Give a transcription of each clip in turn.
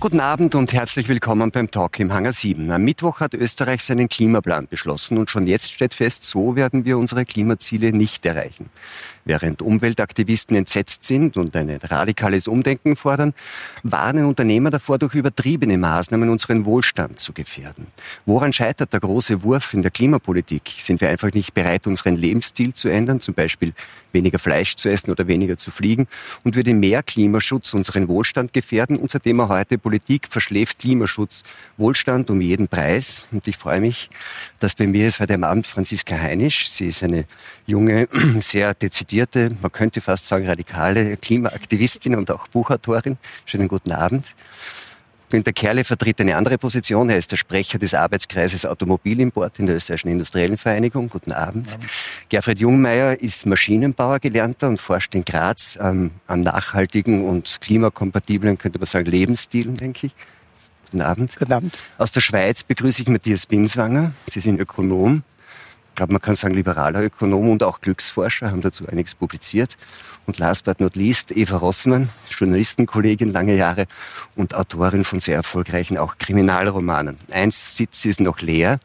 Guten Abend und herzlich willkommen beim Talk im Hangar 7. Am Mittwoch hat Österreich seinen Klimaplan beschlossen und schon jetzt steht fest, so werden wir unsere Klimaziele nicht erreichen. Während Umweltaktivisten entsetzt sind und ein radikales Umdenken fordern, warnen Unternehmer davor, durch übertriebene Maßnahmen unseren Wohlstand zu gefährden. Woran scheitert der große Wurf in der Klimapolitik? Sind wir einfach nicht bereit, unseren Lebensstil zu ändern, zum Beispiel weniger Fleisch zu essen oder weniger zu fliegen? Und würde mehr Klimaschutz unseren Wohlstand gefährden? Unser Thema heute Politik verschläft Klimaschutz, Wohlstand um jeden Preis. Und ich freue mich, dass bei mir ist heute am Abend Franziska Heinisch. Sie ist eine junge, sehr dezidierte, man könnte fast sagen radikale Klimaaktivistin und auch Buchautorin. Schönen guten Abend. Günter Kerle vertritt eine andere Position. Er ist der Sprecher des Arbeitskreises Automobilimport in der Österreichischen Industriellen Vereinigung. Guten Abend. Abend. Gerfried Jungmeier ist Maschinenbauer gelernter und forscht in Graz ähm, an nachhaltigen und klimakompatiblen, könnte man sagen, Lebensstilen, denke ich. Guten Abend. Guten Abend. Aus der Schweiz begrüße ich Matthias Binswanger. Sie sind Ökonom. Ich glaube, man kann sagen liberaler Ökonom und auch Glücksforscher, haben dazu einiges publiziert. Und last but not least, Eva Rossmann, Journalistenkollegin lange Jahre und Autorin von sehr erfolgreichen auch Kriminalromanen. Eins Sitz ist noch leer.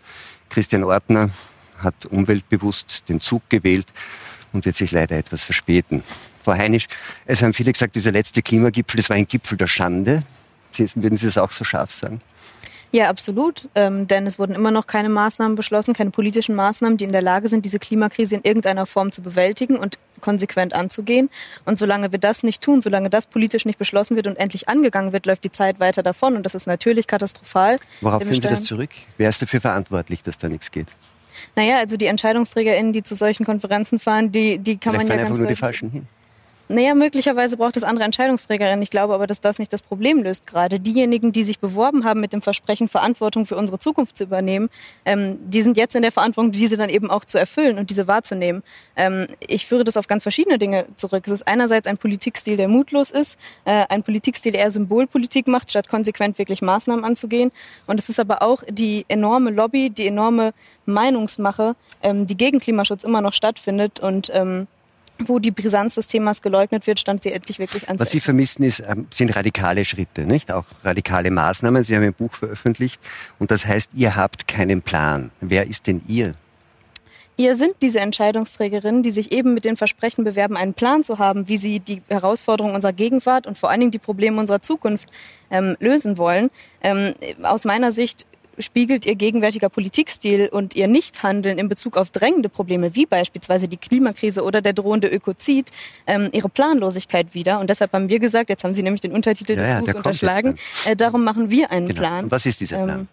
Christian Ortner hat umweltbewusst den Zug gewählt und wird sich leider etwas verspäten. Frau Heinisch, es haben viele gesagt, dieser letzte Klimagipfel, das war ein Gipfel der Schande. Würden Sie das auch so scharf sagen? Ja, absolut. Ähm, denn es wurden immer noch keine Maßnahmen beschlossen, keine politischen Maßnahmen, die in der Lage sind, diese Klimakrise in irgendeiner Form zu bewältigen und konsequent anzugehen. Und solange wir das nicht tun, solange das politisch nicht beschlossen wird und endlich angegangen wird, läuft die Zeit weiter davon. Und das ist natürlich katastrophal. Worauf führen Sie das zurück? Wer ist dafür verantwortlich, dass da nichts geht? Naja, also die EntscheidungsträgerInnen, die zu solchen Konferenzen fahren, die, die kann Vielleicht man ja ganz nur die falschen hin. Naja, möglicherweise braucht es andere Entscheidungsträgerinnen. Ich glaube aber, dass das nicht das Problem löst gerade. Diejenigen, die sich beworben haben mit dem Versprechen, Verantwortung für unsere Zukunft zu übernehmen, ähm, die sind jetzt in der Verantwortung, diese dann eben auch zu erfüllen und diese wahrzunehmen. Ähm, ich führe das auf ganz verschiedene Dinge zurück. Es ist einerseits ein Politikstil, der mutlos ist, äh, ein Politikstil, der eher Symbolpolitik macht, statt konsequent wirklich Maßnahmen anzugehen. Und es ist aber auch die enorme Lobby, die enorme Meinungsmache, ähm, die gegen Klimaschutz immer noch stattfindet und ähm, wo die Brisanz des Themas geleugnet wird, stand sie endlich wirklich ans Was Sie vermissen, ist, ähm, sind radikale Schritte, nicht? Auch radikale Maßnahmen. Sie haben ein Buch veröffentlicht und das heißt, ihr habt keinen Plan. Wer ist denn ihr? Ihr sind diese Entscheidungsträgerinnen, die sich eben mit den Versprechen bewerben, einen Plan zu haben, wie sie die Herausforderungen unserer Gegenwart und vor allen Dingen die Probleme unserer Zukunft ähm, lösen wollen. Ähm, aus meiner Sicht spiegelt ihr gegenwärtiger Politikstil und ihr Nichthandeln in Bezug auf drängende Probleme, wie beispielsweise die Klimakrise oder der drohende Ökozid, ähm, ihre Planlosigkeit wider. Und deshalb haben wir gesagt, jetzt haben Sie nämlich den Untertitel Ja, des ja, Buchs unterschlagen, äh, darum machen wir einen Genau. Plan. Und was ist dieser Plan? Ähm,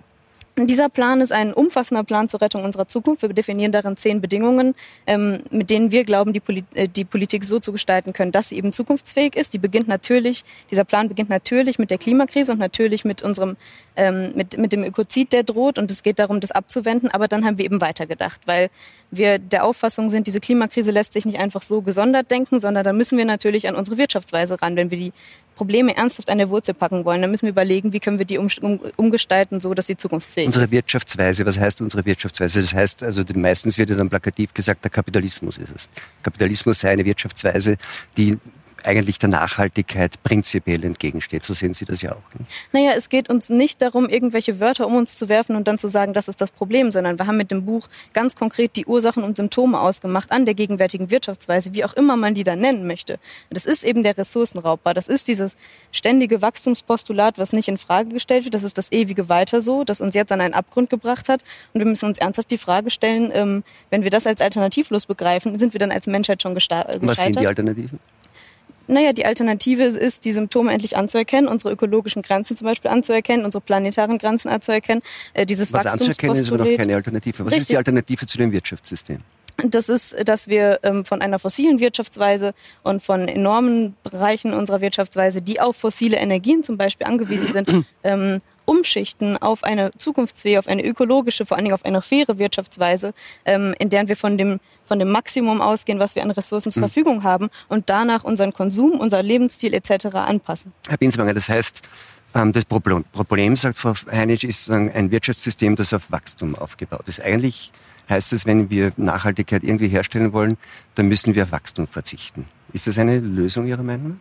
dieser Plan ist ein umfassender Plan zur Rettung unserer Zukunft. Wir definieren darin zehn Bedingungen, ähm, mit denen wir glauben, die, Poli äh, die Politik so zu gestalten können, dass sie eben zukunftsfähig ist. Die beginnt natürlich, dieser Plan beginnt natürlich mit der Klimakrise und natürlich mit unserem, ähm, mit, mit dem Ökozid, der droht. Und es geht darum, das abzuwenden. Aber dann haben wir eben weitergedacht, weil wir der Auffassung sind, diese Klimakrise lässt sich nicht einfach so gesondert denken, sondern da müssen wir natürlich an unsere Wirtschaftsweise ran. Wenn wir die Probleme ernsthaft an der Wurzel packen wollen, dann müssen wir überlegen, wie können wir die um, um, umgestalten, so dass sie zukunftsfähig Unsere ist. Wirtschaftsweise, was heißt unsere Wirtschaftsweise? Das heißt, also meistens wird ja dann plakativ gesagt, der Kapitalismus ist es. Kapitalismus sei eine Wirtschaftsweise, die eigentlich der Nachhaltigkeit prinzipiell entgegensteht. So sehen Sie das ja auch. Ne? Naja, es geht uns nicht darum, irgendwelche Wörter um uns zu werfen und dann zu sagen, das ist das Problem, sondern wir haben mit dem Buch ganz konkret die Ursachen und Symptome ausgemacht an der gegenwärtigen Wirtschaftsweise, wie auch immer man die dann nennen möchte. Das ist eben der Ressourcenraubbau. Das ist dieses ständige Wachstumspostulat, was nicht in Frage gestellt wird. Das ist das ewige Weiter so, das uns jetzt an einen Abgrund gebracht hat. Und wir müssen uns ernsthaft die Frage stellen, ähm, wenn wir das als alternativlos begreifen, sind wir dann als Menschheit schon äh, Was sind die gescheitert? Alternativen? Naja, die Alternative ist, die Symptome endlich anzuerkennen, unsere ökologischen Grenzen zum Beispiel anzuerkennen, unsere planetaren Grenzen anzuerkennen, äh, dieses Was anzuerkennen ist aber noch keine Alternative. Was ist Richtig. die Alternative zu dem Wirtschaftssystem? Das ist, dass wir ähm, von einer fossilen Wirtschaftsweise und von enormen Bereichen unserer Wirtschaftsweise, die auf fossile Energien zum Beispiel angewiesen sind, ähm, umschichten auf eine zukunftsfähige, auf eine ökologische, vor allen Dingen auf eine faire Wirtschaftsweise, ähm, in der wir von dem, von dem Maximum ausgehen, was wir an Ressourcen zur Verfügung haben und danach unseren Konsum, unser Lebensstil etc. anpassen. Herr Binswanger, das heißt, ähm, das Problem, Problem, sagt Frau Heinisch, ist ein Wirtschaftssystem, das auf Wachstum aufgebaut ist. Eigentlich heißt es, wenn wir Nachhaltigkeit irgendwie herstellen wollen, dann müssen wir auf Wachstum verzichten. Ist das eine Lösung Ihrer Meinung nach?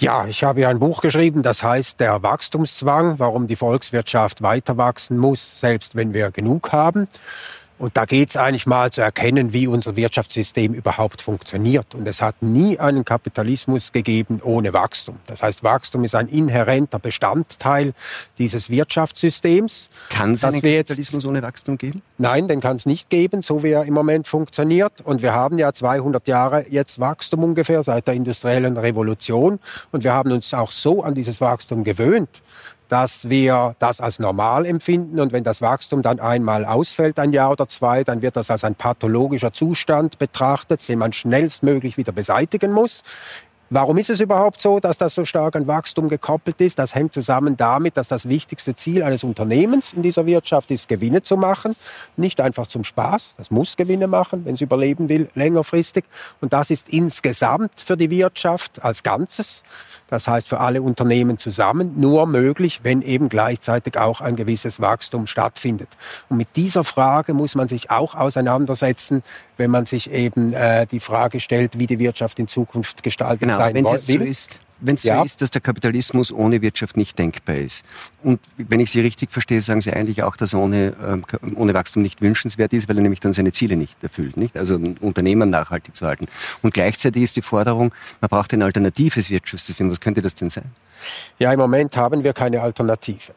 Ja, ich habe ja ein Buch geschrieben, das heißt Der Wachstumszwang, warum die Volkswirtschaft weiter wachsen muss, selbst wenn wir genug haben. Und da geht es eigentlich mal zu erkennen, wie unser Wirtschaftssystem überhaupt funktioniert. Und es hat nie einen Kapitalismus gegeben ohne Wachstum. Das heißt, Wachstum ist ein inhärenter Bestandteil dieses Wirtschaftssystems. Kann es einen Kapitalismus ohne Wachstum geben? Nein, den kann es nicht geben, so wie er im Moment funktioniert. Und wir haben ja 200 Jahre jetzt Wachstum ungefähr seit der industriellen Revolution. Und wir haben uns auch so an dieses Wachstum gewöhnt, dass wir das als normal empfinden. Und wenn das Wachstum dann einmal ausfällt, ein Jahr oder zwei, dann wird das als ein pathologischer Zustand betrachtet, den man schnellstmöglich wieder beseitigen muss. Warum ist es überhaupt so, dass das so stark an Wachstum gekoppelt ist? Das hängt zusammen damit, dass das wichtigste Ziel eines Unternehmens in dieser Wirtschaft ist, Gewinne zu machen. Nicht einfach zum Spaß. Das muss Gewinne machen, wenn es überleben will, längerfristig. Und das ist insgesamt für die Wirtschaft als Ganzes, das heißt für alle Unternehmen zusammen, nur möglich, wenn eben gleichzeitig auch ein gewisses Wachstum stattfindet. Und mit dieser Frage muss man sich auch auseinandersetzen, wenn man sich eben äh, die Frage stellt, wie die Wirtschaft in Zukunft gestaltet genau, sein wenn will. So ist, wenn es ja. so ist, dass der Kapitalismus ohne Wirtschaft nicht denkbar ist. Und wenn ich Sie richtig verstehe, sagen Sie eigentlich auch, dass ohne, ähm, ohne Wachstum nicht wünschenswert ist, weil er nämlich dann seine Ziele nicht erfüllt, nicht? Also ein Unternehmen nachhaltig zu halten. Und gleichzeitig ist die Forderung, man braucht ein alternatives Wirtschaftssystem. Was könnte das denn sein? Ja, im Moment haben wir keine Alternative.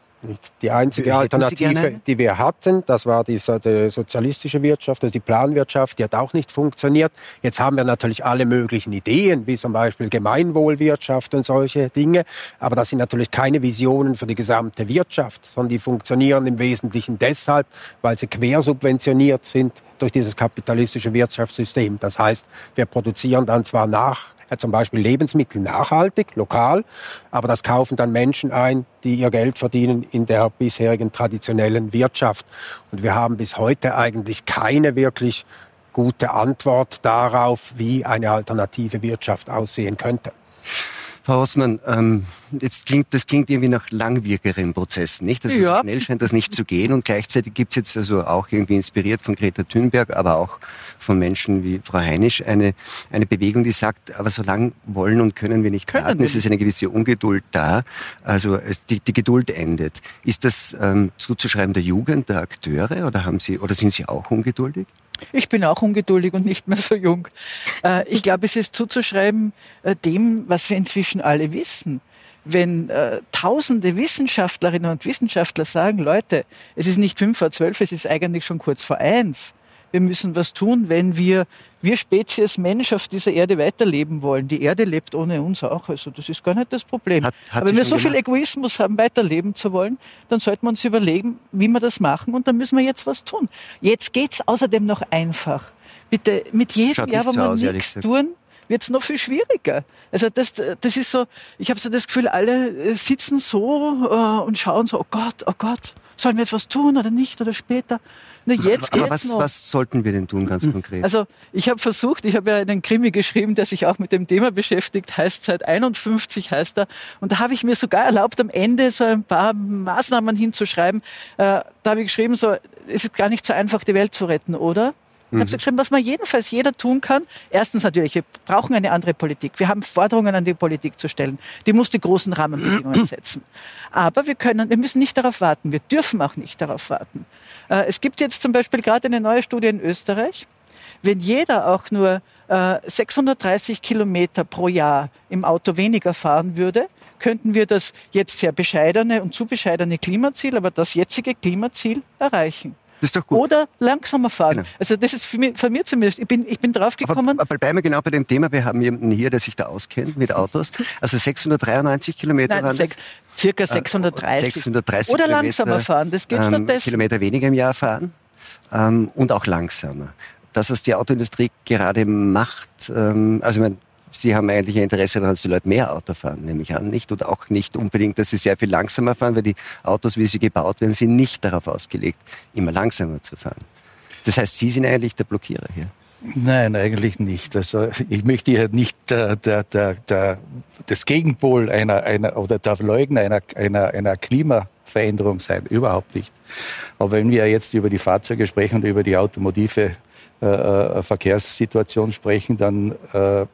Die einzige Alternative, die wir hatten, das war die, die, sozialistische Wirtschaft, also die Planwirtschaft, die hat auch nicht funktioniert. Jetzt haben wir natürlich alle möglichen Ideen, wie zum Beispiel Gemeinwohlwirtschaft und solche Dinge. Aber das sind natürlich keine Visionen für die gesamte Wirtschaft, sondern die funktionieren im Wesentlichen deshalb, weil sie quersubventioniert sind durch dieses kapitalistische Wirtschaftssystem. Das heißt, wir produzieren dann zwar nach zum Beispiel Lebensmittel nachhaltig, lokal, aber das kaufen dann Menschen ein, die ihr Geld verdienen in der bisherigen traditionellen Wirtschaft. Und wir haben bis heute eigentlich keine wirklich gute Antwort darauf, wie eine alternative Wirtschaft aussehen könnte. Frau Hausmann, ähm, jetzt klingt, das klingt irgendwie nach langwierigeren Prozessen, nicht? Also ja. schnell scheint das nicht zu gehen und gleichzeitig gibt es jetzt also auch irgendwie inspiriert von Greta Thunberg, aber auch von Menschen wie Frau Heinisch eine, eine Bewegung, die sagt, aber so lang wollen und können wir nicht können warten. Es ist eine gewisse Ungeduld da. Also die, die Geduld endet. Ist das ähm, zuzuschreiben der Jugend, der Akteure oder haben Sie oder sind Sie auch ungeduldig? Ich bin auch ungeduldig und nicht mehr so jung. Äh, ich glaube, es ist zuzuschreiben äh, dem, was wir inzwischen alle wissen. Wenn äh, tausende Wissenschaftlerinnen und Wissenschaftler sagen, Leute, es ist nicht fünf vor zwölf, es ist eigentlich schon kurz vor eins, wir müssen was tun, wenn wir, wir Spezies Mensch auf dieser Erde weiterleben wollen. Die Erde lebt ohne uns auch, also das ist gar nicht das Problem. Hat, hat Aber wenn wir so gemacht? viel Egoismus haben, weiterleben zu wollen, dann sollten wir uns überlegen, wie wir das machen und dann müssen wir jetzt was tun. Jetzt geht's außerdem noch einfach. Bitte, mit jedem Jahr, wo wir nichts tun, wird es noch viel schwieriger. Also das, das ist so, ich habe so das Gefühl, alle sitzen so äh, und schauen so, oh Gott, oh Gott, sollen wir jetzt was tun oder nicht oder später? Na, jetzt Aber was, noch. was sollten wir denn tun, ganz hm. konkret? Also ich habe versucht, ich habe ja einen Krimi geschrieben, der sich auch mit dem Thema beschäftigt, heißt seit 51 heißt er. Und da habe ich mir sogar erlaubt, am Ende so ein paar Maßnahmen hinzuschreiben. Äh, da habe ich geschrieben, so, es ist gar nicht so einfach, die Welt zu retten, oder? Ich mhm. habe so geschrieben, was man jedenfalls jeder tun kann. Erstens natürlich, wir brauchen eine andere Politik. Wir haben Forderungen an die Politik zu stellen. Die muss die großen Rahmenbedingungen setzen. Aber wir können, wir müssen nicht darauf warten. Wir dürfen auch nicht darauf warten. Äh, es gibt jetzt zum Beispiel gerade eine neue Studie in Österreich. Wenn jeder auch nur 630 äh, Kilometer pro Jahr im Auto weniger fahren würde, könnten wir das jetzt sehr bescheidene und zu bescheidene Klimaziel, aber das jetzige Klimaziel erreichen. Das ist doch gut. Oder langsamer fahren. Genau. Also das ist für mich, von mir zumindest. Ich bin, ich bin draufgekommen. Aber, aber bleiben wir genau bei dem Thema. Wir haben jemanden hier, der sich da auskennt mit Autos. Also 693 Kilometer Nein, sechs, Circa 630. 630 Oder Kilometer, langsamer fahren. Das geht ähm, stattdessen. Kilometer weniger im Jahr fahren. Ähm, und auch langsamer. Das, was die Autoindustrie gerade macht, ähm, also ich meine, Sie haben eigentlich ein Interesse daran, dass die Leute mehr Auto fahren, nehme ich an, nicht? Und auch nicht unbedingt, dass sie sehr viel langsamer fahren, weil die Autos, wie sie gebaut werden, sind nicht darauf ausgelegt, immer langsamer zu fahren. Das heißt, Sie sind eigentlich der Blockierer hier. Nein, eigentlich nicht. Also ich möchte hier nicht der, der, der, der, das Gegenpol einer, einer oder der Leugner einer, einer, einer Klimaveränderung sein. Überhaupt nicht. Aber wenn wir jetzt über die Fahrzeuge sprechen und über die automotive äh, äh Verkehrssituation sprechen, dann äh,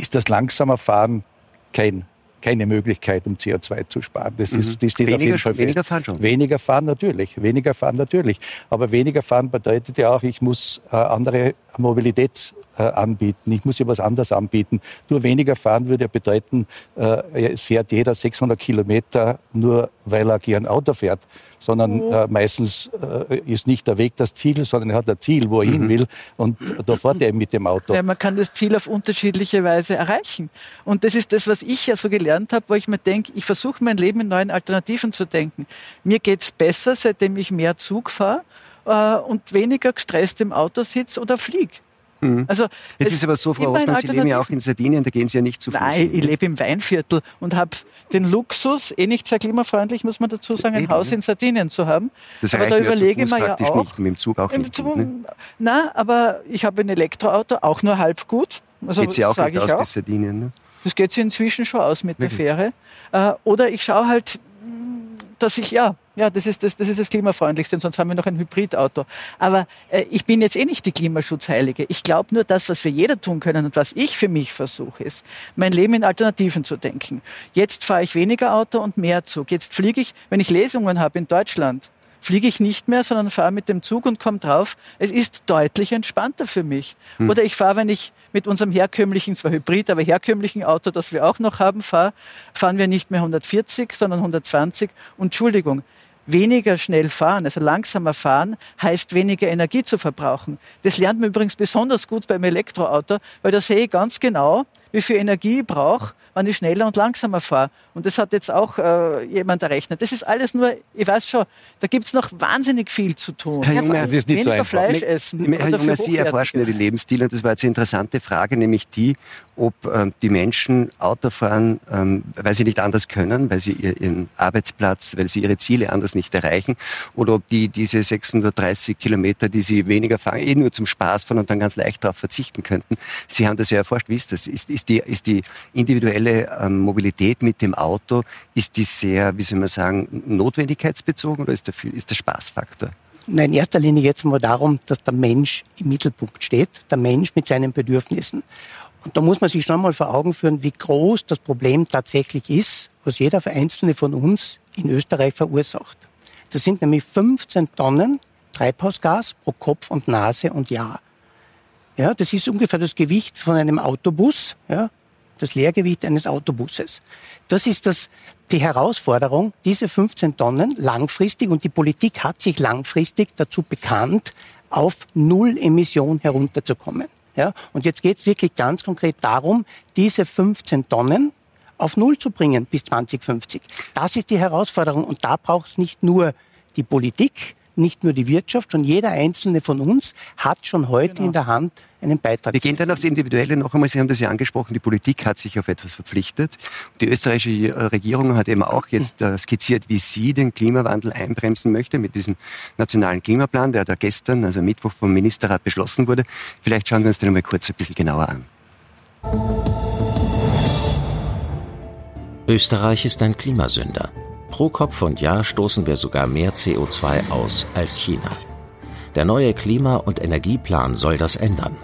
ist das langsamer Fahren kein keine Möglichkeit, um CO2 zu sparen. Das, ist, mhm. das steht weniger, auf jeden Fall fest. Weniger fahren schon. Weniger fahren natürlich, weniger fahren natürlich. Aber weniger fahren bedeutet ja auch, ich muss äh, andere Mobilität äh, anbieten. Ich muss ja was anderes anbieten. Nur weniger fahren würde ja bedeuten, äh, fährt jeder 600 Kilometer nur, weil er gern Auto fährt sondern mhm. äh, meistens äh, ist nicht der Weg das Ziel, sondern er hat ein Ziel, wo er mhm. hin will und da fährt er mit dem Auto. Ja, man kann das Ziel auf unterschiedliche Weise erreichen. Und das ist das, was ich ja so gelernt habe, wo ich mir denke, ich versuche mein Leben in neuen Alternativen zu denken. Mir geht's besser, seitdem ich mehr Zug fahre äh, und weniger gestresst im Auto sitze oder fliege. Mhm. Also, Jetzt ist aber so, Frau Osman, Sie leben ja auch in Sardinien, da gehen Sie ja nicht zu Fuß. Nein, ich lebe im Weinviertel und habe den Luxus, eh nicht sehr klimafreundlich, muss man dazu sagen, ein Eben, Haus in Sardinien zu haben. Das aber da überlege ich mir ja auch. Nicht, mit dem Zug auch nicht. Zug, ne? Na, aber ich habe ein Elektroauto, auch nur halb gut. Also, geht sie auch nicht aus auch. bis Sardinien, ne? Das geht sie inzwischen schon aus mit Wirklich? der Fähre. Äh, oder ich schaue halt, dass ich, ja, ja, das ist das, das ist das Klimafreundlichste, sonst haben wir noch ein Hybridauto. Aber äh, ich bin jetzt eh nicht die Klimaschutzheilige. Ich glaube nur, das, was wir jeder tun können und was ich für mich versuche, ist, mein Leben in Alternativen zu denken. Jetzt fahre ich weniger Auto und mehr Zug. Jetzt fliege ich, wenn ich Lesungen habe in Deutschland, fliege ich nicht mehr, sondern fahre mit dem Zug und komme drauf, es ist deutlich entspannter für mich. Hm. Oder ich fahre, wenn ich mit unserem herkömmlichen, zwar Hybrid, aber herkömmlichen Auto, das wir auch noch haben, fahre, fahren wir nicht mehr 140, sondern 120. Und Entschuldigung, weniger schnell fahren, also langsamer fahren, heißt weniger Energie zu verbrauchen. Das lernt man übrigens besonders gut beim Elektroauto, weil da sehe ich ganz genau, wie viel Energie ich brauche, wenn ich schneller und langsamer fahre. Und das hat jetzt auch äh, jemand errechnet. Das ist alles nur, ich weiß schon, da gibt es noch wahnsinnig viel zu tun. Herr Junge, das ist nicht so einfach. Fleisch essen. Herr Junge, Sie erforschen ja die Lebensstile und das war jetzt eine interessante Frage, nämlich die, ob ähm, die Menschen Auto fahren, ähm, weil sie nicht anders können, weil sie ihren Arbeitsplatz, weil sie ihre Ziele anders nicht erreichen, oder ob die diese 630 Kilometer, die sie weniger fahren, eh nur zum Spaß fahren und dann ganz leicht darauf verzichten könnten. Sie haben das ja erforscht. Wie ist das? Ist, ist, die, ist die individuelle ähm, Mobilität mit dem Auto, ist die sehr, wie soll man sagen, notwendigkeitsbezogen oder ist der, ist der Spaßfaktor? Nein, in erster Linie geht es mal darum, dass der Mensch im Mittelpunkt steht, der Mensch mit seinen Bedürfnissen. Und da muss man sich schon mal vor Augen führen, wie groß das Problem tatsächlich ist, was jeder Einzelne von uns in Österreich verursacht. Das sind nämlich 15 Tonnen Treibhausgas pro Kopf und Nase und Jahr. Ja, das ist ungefähr das Gewicht von einem Autobus, ja, das Leergewicht eines Autobusses. Das ist das, die Herausforderung, diese 15 Tonnen langfristig, und die Politik hat sich langfristig dazu bekannt, auf Null Emission herunterzukommen. Ja? Und jetzt geht es wirklich ganz konkret darum, diese 15 Tonnen auf Null zu bringen bis 2050. Das ist die Herausforderung. Und da braucht es nicht nur die Politik, nicht nur die Wirtschaft, schon jeder einzelne von uns hat schon heute genau. in der Hand einen Beitrag. Wir gehen dann aufs Individuelle noch einmal. Sie haben das ja angesprochen, die Politik hat sich auf etwas verpflichtet. Die österreichische Regierung hat eben auch jetzt äh, skizziert, wie sie den Klimawandel einbremsen möchte mit diesem nationalen Klimaplan, der da gestern, also Mittwoch vom Ministerrat beschlossen wurde. Vielleicht schauen wir uns den mal kurz ein bisschen genauer an. Österreich ist ein Klimasünder. Pro Kopf und Jahr stoßen wir sogar mehr CO2 aus als China. Der neue Klima- und Energieplan soll das ändern.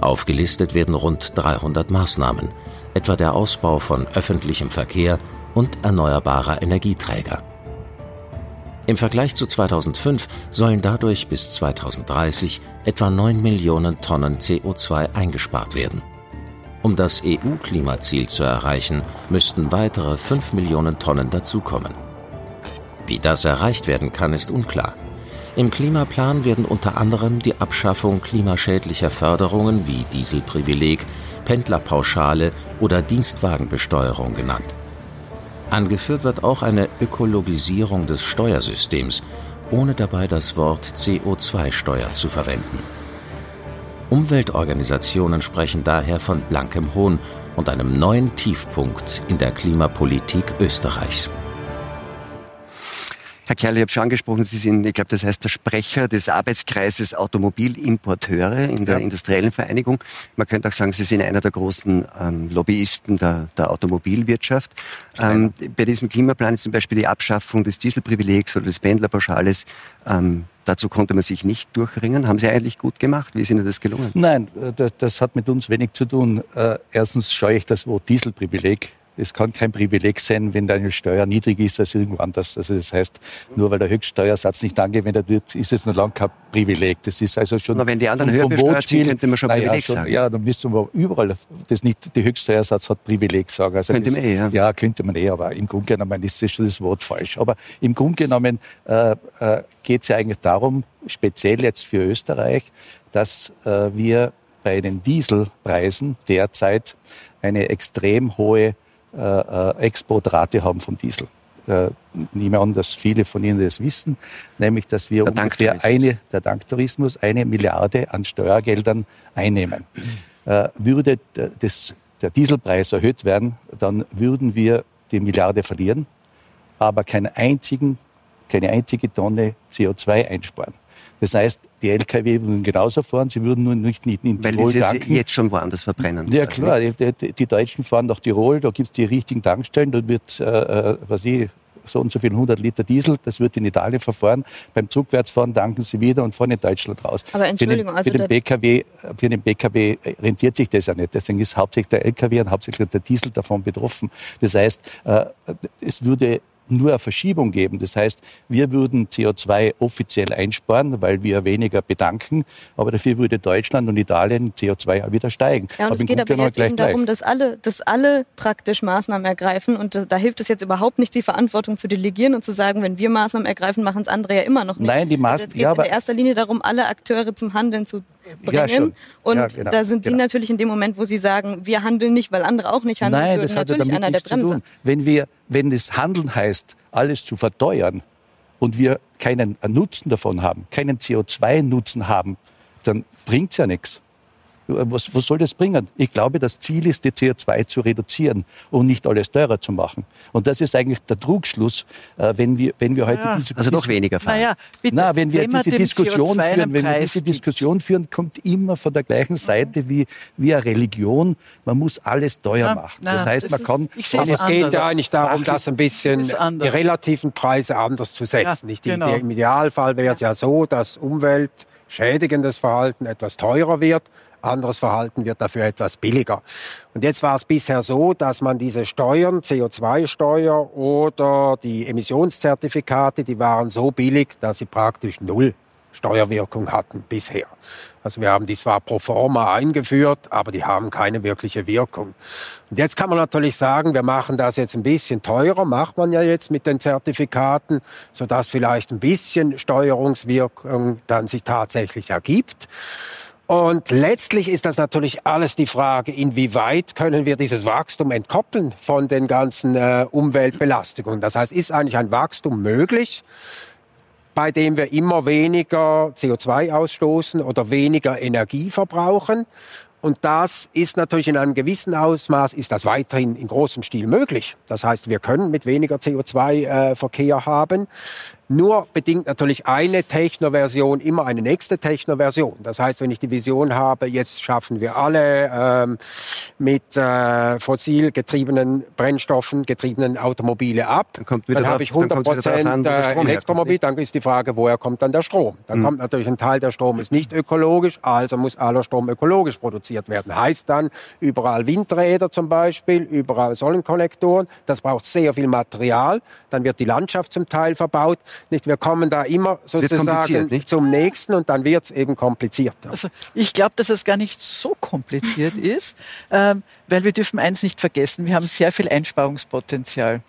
Aufgelistet werden rund 300 Maßnahmen, etwa der Ausbau von öffentlichem Verkehr und erneuerbarer Energieträger. Im Vergleich zu 2005 sollen dadurch bis 2030 etwa 9 Millionen Tonnen CO2 eingespart werden. Um das EU-Klimaziel zu erreichen, müssten weitere 5 Millionen Tonnen dazukommen. Wie das erreicht werden kann, ist unklar. Im Klimaplan werden unter anderem die Abschaffung klimaschädlicher Förderungen wie Dieselprivileg, Pendlerpauschale oder Dienstwagenbesteuerung genannt. Angeführt wird auch eine Ökologisierung des Steuersystems, ohne dabei das Wort CO2-Steuer zu verwenden. Umweltorganisationen sprechen daher von blankem Hohn und einem neuen Tiefpunkt in der Klimapolitik Österreichs. Herr Kerl, ich habe schon angesprochen, Sie sind, ich glaube, das heißt der Sprecher des Arbeitskreises Automobilimporteure in der ja. Industriellen Vereinigung. Man könnte auch sagen, Sie sind einer der großen ähm, Lobbyisten der, der Automobilwirtschaft. Ähm, bei diesem Klimaplan ist zum Beispiel die Abschaffung des Dieselprivilegs oder des Pendlerpauschales ähm, Dazu konnte man sich nicht durchringen. Haben Sie eigentlich gut gemacht? Wie ist Ihnen das gelungen? Nein, das, das hat mit uns wenig zu tun. Äh, erstens scheue ich das Wort Dieselprivileg es kann kein Privileg sein, wenn deine Steuer niedrig ist als irgendwo anders. Also das heißt, nur weil der Höchststeuersatz nicht angewendet wird, ist es noch lange kein Privileg. Das ist also schon. Aber wenn die anderen höher besteuert sind, könnte man schon Privileg schon, sagen. Ja, dann müsste man überall das nicht, der Höchststeuersatz hat Privileg sagen. Also könnte das, man eh, ja. Ja, könnte man eh, aber im Grunde genommen ist das schon das Wort falsch. Aber im Grunde genommen äh, äh, geht es ja eigentlich darum, speziell jetzt für Österreich, dass äh, wir bei den Dieselpreisen derzeit eine extrem hohe Exportrate haben vom Diesel. Äh, nehme an, dass viele von Ihnen das wissen, nämlich, dass wir der ungefähr eine, der Danktourismus, eine Milliarde an Steuergeldern einnehmen. Äh, würde das, der Dieselpreis erhöht werden, dann würden wir die Milliarde verlieren, aber keinen einzigen, keine einzige Tonne CO2 einsparen. Das heißt, die Lkw würden genauso fahren, sie würden nur nicht, nicht in Weil Tirol die jetzt, tanken. jetzt schon woanders verbrennen. Ja klar, die, die, die Deutschen fahren nach Tirol, da gibt's die richtigen Tankstellen, dort wird, äh, äh, was ich, so und so viel 100 Liter Diesel, das wird in Italien verfahren. Beim Zugwärtsfahren tanken sie wieder und fahren in Deutschland raus. Aber Entschuldigung, für den, also für den, BKW, für den BKW rentiert sich das ja nicht. Deswegen ist hauptsächlich der LKW und hauptsächlich der Diesel davon betroffen. Das heißt, äh, es würde nur eine Verschiebung geben. Das heißt, wir würden CO2 offiziell einsparen, weil wir weniger bedanken, aber dafür würde Deutschland und Italien CO2 auch wieder steigen. Ja, und aber es geht aber jetzt eben darum, dass alle, dass alle praktisch Maßnahmen ergreifen und da, da hilft es jetzt überhaupt nicht, die Verantwortung zu delegieren und zu sagen, wenn wir Maßnahmen ergreifen, machen es andere ja immer noch nicht. Nein, die also Maßnahmen, jetzt geht ja, in erster Linie darum, alle Akteure zum Handeln zu Ja, bringen. und Ja, genau, da sind Sie genau. natürlich in dem Moment, wo Sie sagen, wir handeln nicht, weil andere auch nicht handeln Nein, würden, das hat ja natürlich damit einer der nichts zu tun. Wenn wir, wenn das Handeln heißt, alles zu verteuern und wir keinen Nutzen davon haben, keinen CO2-Nutzen haben, dann bringt's ja nichts. Was, was soll das bringen? Ich glaube, das Ziel ist, die CO2 zu reduzieren und nicht alles teurer zu machen. Und das ist eigentlich der Trugschluss, äh, wenn wir, wenn wir heute Ja. diese Also noch weniger fahren. Naja, bitte, na, wenn wir wenn diese Diskussion CO2 einen führen, wenn wir diese gibt. Diskussion führen, kommt immer von der gleichen Seite wie, wie eine Religion. Man muss alles teuer Na, machen. na, das heißt, das man ist- kann ich sehe Aber es es geht anders. ja eigentlich darum, das ein bisschen ist die relativen Preise anders zu setzen. Ja, Nicht die, genau. die, Im Idealfall wäre es ja so, dass umweltschädigendes Verhalten etwas teurer wird, anderes Verhalten wird dafür etwas billiger. Und jetzt war es bisher so, dass man diese Steuern, CO2-Steuer oder die Emissionszertifikate, die waren so billig, dass sie praktisch null Steuerwirkung hatten bisher. Also wir haben die zwar pro forma eingeführt, aber die haben keine wirkliche Wirkung. Und jetzt kann man natürlich sagen, wir machen das jetzt ein bisschen teurer, macht man ja jetzt mit den Zertifikaten, sodass vielleicht ein bisschen Steuerungswirkung dann sich tatsächlich ergibt. Und letztlich ist das natürlich alles die Frage, inwieweit können wir dieses Wachstum entkoppeln von den ganzen äh, Umweltbelastungen. Das heißt, ist eigentlich ein Wachstum möglich, bei dem wir immer weniger CO2 ausstoßen oder weniger Energie verbrauchen. Und das ist natürlich in einem gewissen Ausmaß, ist das weiterhin in großem Stil möglich. Das heißt, wir können mit weniger CO2 äh, haben. Nur bedingt natürlich eine Technoversion immer eine nächste Technoversion. Das heißt, wenn ich die Vision habe, jetzt schaffen wir alle ähm, mit äh, fossil getriebenen Brennstoffen getriebenen Automobile ab, Dann dann habe ich dann 100 kommt's wieder drauf an, wo der Prozent herkommt, Elektromobil, dann ist die Frage, woher kommt dann der Strom? Dann kommt natürlich ein Teil der Strom ist nicht ökologisch, also muss aller Strom ökologisch produziert werden. Heißt dann überall Windräder zum Beispiel, überall Sonnenkollektoren. Das braucht sehr viel Material. Dann wird die Landschaft zum Teil verbaut. Nicht, wir kommen da immer sozusagen nicht? zum nächsten und dann wird es eben komplizierter. Also ich glaube, dass es gar nicht so kompliziert ist, ähm, weil wir dürfen eins nicht vergessen, wir haben sehr viel Einsparungspotenzial.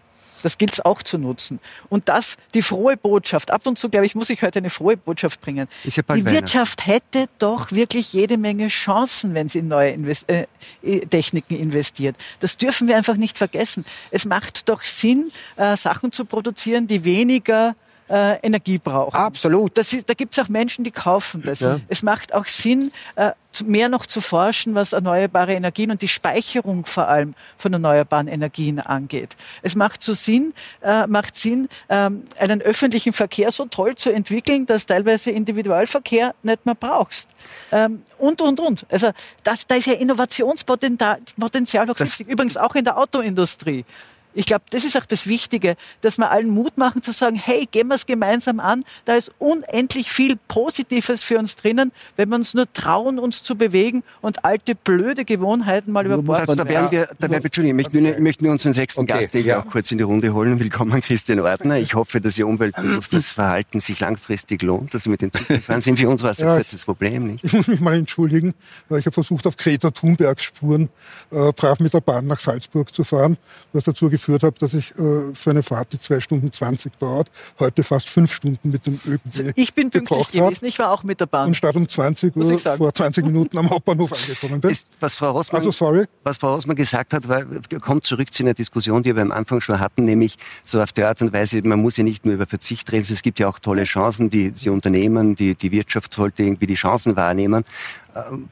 Das gilt es auch zu nutzen. Und das, die frohe Botschaft, ab und zu, glaube ich, muss ich heute eine frohe Botschaft bringen. Ist ja bald die Weihnachten. Wirtschaft hätte doch wirklich jede Menge Chancen, wenn sie in neue Invest äh, äh, Techniken investiert. Das dürfen wir einfach nicht vergessen. Es macht doch Sinn, äh, Sachen zu produzieren, die weniger äh, Energie brauchen. Absolut. Das ist, da gibt es auch Menschen, die kaufen das. Es macht auch Sinn, äh, mehr noch zu forschen, was erneuerbare Energien und die Speicherung vor allem von erneuerbaren Energien angeht. Es macht so Sinn, äh, macht Sinn, ähm, einen öffentlichen Verkehr so toll zu entwickeln, dass teilweise Individualverkehr nicht mehr brauchst. Ähm, und, und, und. Also das, da ist ja Innovationspotenzial Potenzial noch riesig. Übrigens auch in der Autoindustrie. Ich glaube, das ist auch das Wichtige, dass wir allen Mut machen zu sagen, hey, gehen wir es gemeinsam an. Da ist unendlich viel Positives für uns drinnen, wenn wir uns nur trauen, uns zu bewegen und alte blöde Gewohnheiten mal über Bord also, da werden wir, da werden wir, Entschuldigung, ich möchte, möchten wir unseren sechsten okay, Gast ja. auch kurz in die Runde holen. Willkommen, Christian Ordner. Ich hoffe, dass Ihr umweltbewusstes Verhalten sich langfristig lohnt, dass Sie mit den Zug fahren. Sind für uns was ja, das Problem, nicht? Ich muss mich mal entschuldigen, weil ich habe versucht, auf Greta Thunbergs Spuren äh, brav mit der Bahn nach Salzburg zu fahren, was dazu geführt hat, dass ich äh, für eine Fahrt, die zwei Stunden 20 dauert, heute fast fünf Stunden mit dem ÖPNW Ich bin pünktlich gewesen, ich war auch mit der Bahn. Und statt um 20 Uhr vor 20 Minuten am Hauptbahnhof angekommen bin. Ist, was Frau Rossmann, also, sorry. Was Frau Rossmann gesagt hat, war, kommt zurück zu einer Diskussion, die wir am Anfang schon hatten, nämlich so auf der Art und Weise, man muss ja nicht nur über Verzicht reden, es gibt ja auch tolle Chancen, die, die Unternehmen, die, die Wirtschaft sollte irgendwie die Chancen wahrnehmen.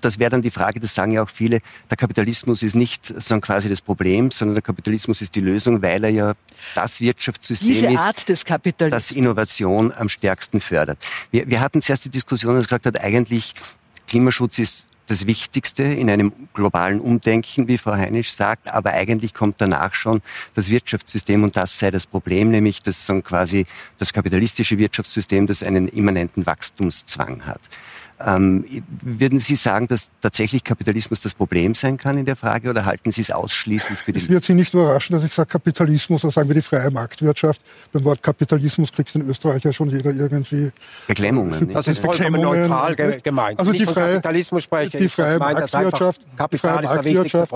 Das wäre dann die Frage, das sagen ja auch viele, der Kapitalismus ist nicht so quasi das Problem, sondern der Kapitalismus ist die Lösung, weil er ja das Wirtschaftssystem ist, das Innovation am stärksten fördert. Wir, wir hatten zuerst die Diskussion, dass gesagt hat, eigentlich Klimaschutz ist das Wichtigste in einem globalen Umdenken, wie Frau Heinisch sagt, aber eigentlich kommt danach schon das Wirtschaftssystem und das sei das Problem, nämlich das so quasi das kapitalistische Wirtschaftssystem, das einen immanenten Wachstumszwang hat. Ähm, würden Sie sagen, dass tatsächlich Kapitalismus das Problem sein kann in der Frage oder halten Sie es ausschließlich für die... Es wird Sie nicht überraschen, dass ich sage Kapitalismus oder sagen wir die freie Marktwirtschaft. Beim Wort Kapitalismus kriegt in Österreich ja schon jeder irgendwie... Beklemmungen. Das ist vollkommen neutral gemeint. Also die freie, Kapitalismus spreche die freie Marktwirtschaft, die freie Marktwirtschaft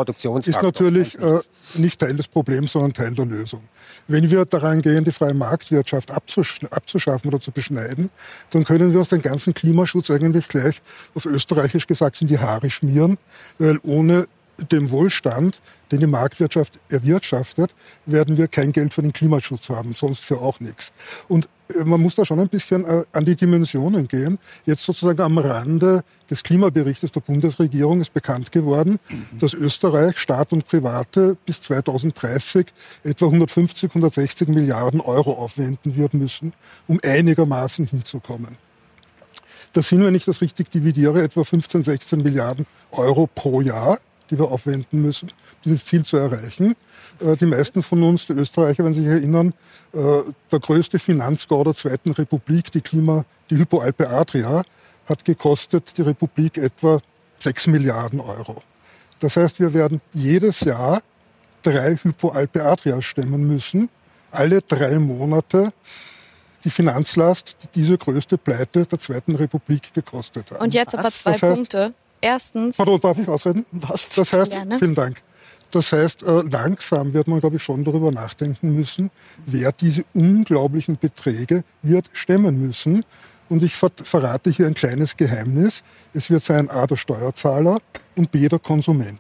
ist natürlich äh, nicht Teil des Problems, sondern Teil der Lösung. Wenn wir daran gehen, die freie Marktwirtschaft abzuschaffen oder zu beschneiden, dann können wir uns den ganzen Klimaschutz eigentlich gleich auf Österreichisch gesagt in die Haare schmieren, weil ohne dem Wohlstand, den die Marktwirtschaft erwirtschaftet, werden wir kein Geld für den Klimaschutz haben, sonst für auch nichts. Und äh, man muss da schon ein bisschen äh, an die Dimensionen gehen. Jetzt sozusagen am Rande des Klimaberichtes der Bundesregierung ist bekannt geworden, dass Österreich, Staat und Private bis 2030 etwa 150, 160 Milliarden Euro aufwenden wird müssen, um einigermaßen hinzukommen. Das sind, wenn ich das richtig dividiere, etwa 15, 16 Milliarden Euro pro Jahr die wir aufwenden müssen, dieses Ziel zu erreichen. Äh, die meisten von uns, die Österreicher, wenn Sie sich erinnern, äh, der größte Finanzgau der Zweiten Republik, die Klima, die Hypoalpe Adria, hat gekostet die Republik etwa 6 Milliarden Euro. Das heißt, wir werden jedes Jahr drei Hypoalpe Adria stemmen müssen, alle drei Monate die Finanzlast, die diese größte Pleite der Zweiten Republik gekostet hat. Und jetzt aber zwei das heißt, Punkte. Erstens. Pardon, darf ich ausreden? Was? Das heißt, Gerne. vielen Dank. Das heißt, äh, langsam wird man, glaube ich, schon darüber nachdenken müssen, wer diese unglaublichen Beträge wird stemmen müssen. Und ich verrate hier ein kleines Geheimnis. Es wird sein A der Steuerzahler und B der Konsument.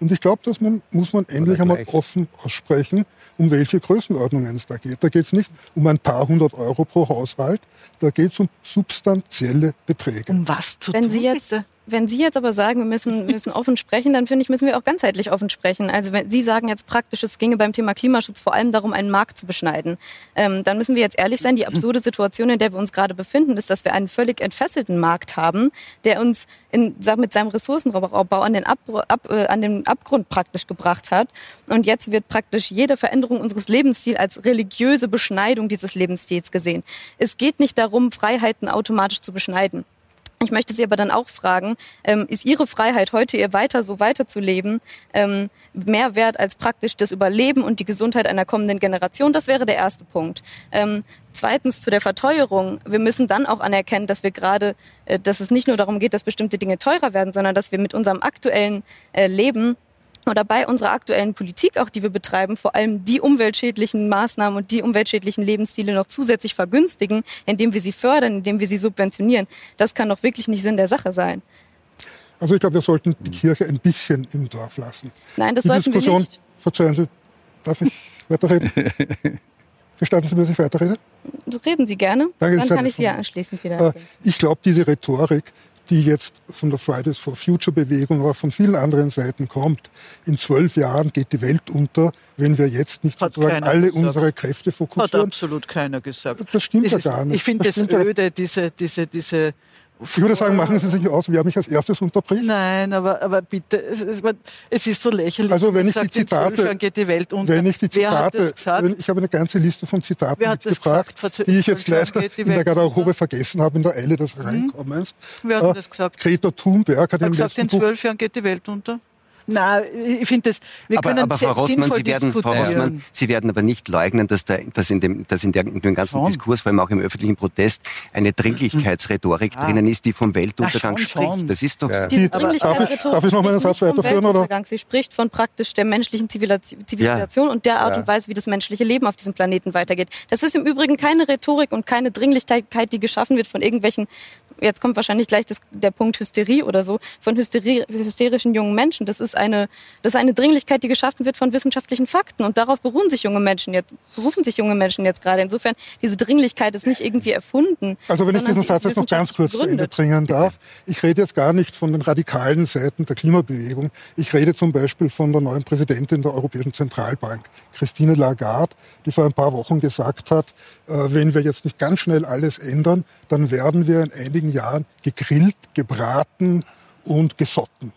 Und ich glaube, dass man, muss man endlich einmal offen aussprechen, um welche Größenordnungen es da geht. Da geht es nicht um ein paar hundert Euro pro Haushalt, da geht es um substanzielle Beträge. Um was zu Wenn tun, Sie jetzt bitte? Wenn Sie jetzt aber sagen, wir müssen, müssen offen sprechen, dann finde ich, müssen wir auch ganzheitlich offen sprechen. Also wenn Sie sagen jetzt praktisch, es ginge beim Thema Klimaschutz vor allem darum, einen Markt zu beschneiden, ähm, dann müssen wir jetzt ehrlich sein, die absurde Situation, in der wir uns gerade befinden, ist, dass wir einen völlig entfesselten Markt haben, der uns in, mit seinem Ressourcenraubbau an Ab, äh, an den Abgrund praktisch gebracht hat. Und jetzt wird praktisch jede Veränderung unseres Lebensstils als religiöse Beschneidung dieses Lebensstils gesehen. Es geht nicht darum, Freiheiten automatisch zu beschneiden. Ich möchte Sie aber dann auch fragen, ähm, ist Ihre Freiheit heute, ihr weiter so weiterzuleben, ähm, mehr wert als praktisch das Überleben und die Gesundheit einer kommenden Generation? Das wäre der erste Punkt. Ähm, zweitens zu der Verteuerung. Wir müssen dann auch anerkennen, dass wir gerade, äh, dass es nicht nur darum geht, dass bestimmte Dinge teurer werden, sondern dass wir mit unserem aktuellen äh, Leben oder bei unserer aktuellen Politik, auch die wir betreiben, vor allem die umweltschädlichen Maßnahmen und die umweltschädlichen Lebensstile noch zusätzlich vergünstigen, indem wir sie fördern, indem wir sie subventionieren. Das kann doch wirklich nicht Sinn der Sache sein. Also ich glaube, wir sollten die Kirche ein bisschen im Dorf lassen. Nein, das die sollten Diskussion, wir nicht. Verzeihen Sie, darf ich weiterreden? Gestatten Sie mir, dass ich weiterrede? Reden Sie gerne. Danke, Dann kann ich Sie ja anschließend wieder. Äh, ich glaube, diese Rhetorik, die jetzt von der Fridays for Future Bewegung, aber von vielen anderen Seiten kommt. In zwölf Jahren geht die Welt unter, wenn wir jetzt nicht Hat sozusagen alle gesagt. unsere Kräfte fokussieren. Hat absolut keiner gesagt. Das stimmt ja gar nicht. Ich finde das, das öde, diese, diese, diese ich würde sagen, machen Sie sich aus, wer mich als erstes unterbricht. Nein, aber, aber bitte, es, es, es ist so lächerlich. Also wenn ich die Zitate, geht die Welt unter. wenn ich die Zitate, ich habe eine ganze Liste von Zitaten mitgebracht, die ich jetzt leider in der Garderobe vergessen habe, in der Eile des hm? Reinkommens. Wer hat äh, das gesagt? Greta Thunberg hat, hat im gesagt, in zwölf Jahren geht die Welt unter. Na, ich finde das, wir aber, können aber Frau Rossmann, Sie werden, Frau Rossmann, Sie werden aber nicht leugnen, dass, der, dass, in, dem, dass in, der, in dem ganzen schon. Diskurs, vor allem auch im öffentlichen Protest, eine Dringlichkeitsrhetorik ah. drinnen ist, die vom Weltuntergang schon, spricht. Schon. Das ist doch ja. Die Dringlichkeitsrhetorik darf ich, noch mal einen Satz weiterführen? Oder? Sie spricht von praktisch der menschlichen Zivilisation ja. und der Art ja. und Weise, wie das menschliche Leben auf diesem Planeten weitergeht. Das ist im Übrigen keine Rhetorik und keine Dringlichkeit, die geschaffen wird von irgendwelchen jetzt kommt wahrscheinlich gleich das, der Punkt Hysterie oder so, von Hysterie, hysterischen jungen Menschen. Das ist, eine, das ist eine Dringlichkeit, die geschaffen wird von wissenschaftlichen Fakten. Und darauf beruhen sich junge Menschen jetzt, berufen sich junge Menschen jetzt gerade. Insofern, diese Dringlichkeit ist nicht irgendwie erfunden. Also wenn ich diesen Satz jetzt noch ganz kurz zu Ende bringen darf. Ich rede jetzt gar nicht von den radikalen Seiten der Klimabewegung. Ich rede zum Beispiel von der neuen Präsidentin der Europäischen Zentralbank, Christine Lagarde, die vor ein paar Wochen gesagt hat, äh, wenn wir jetzt nicht ganz schnell alles ändern, dann werden wir in einigen Jahren gegrillt, gebraten und gesotten.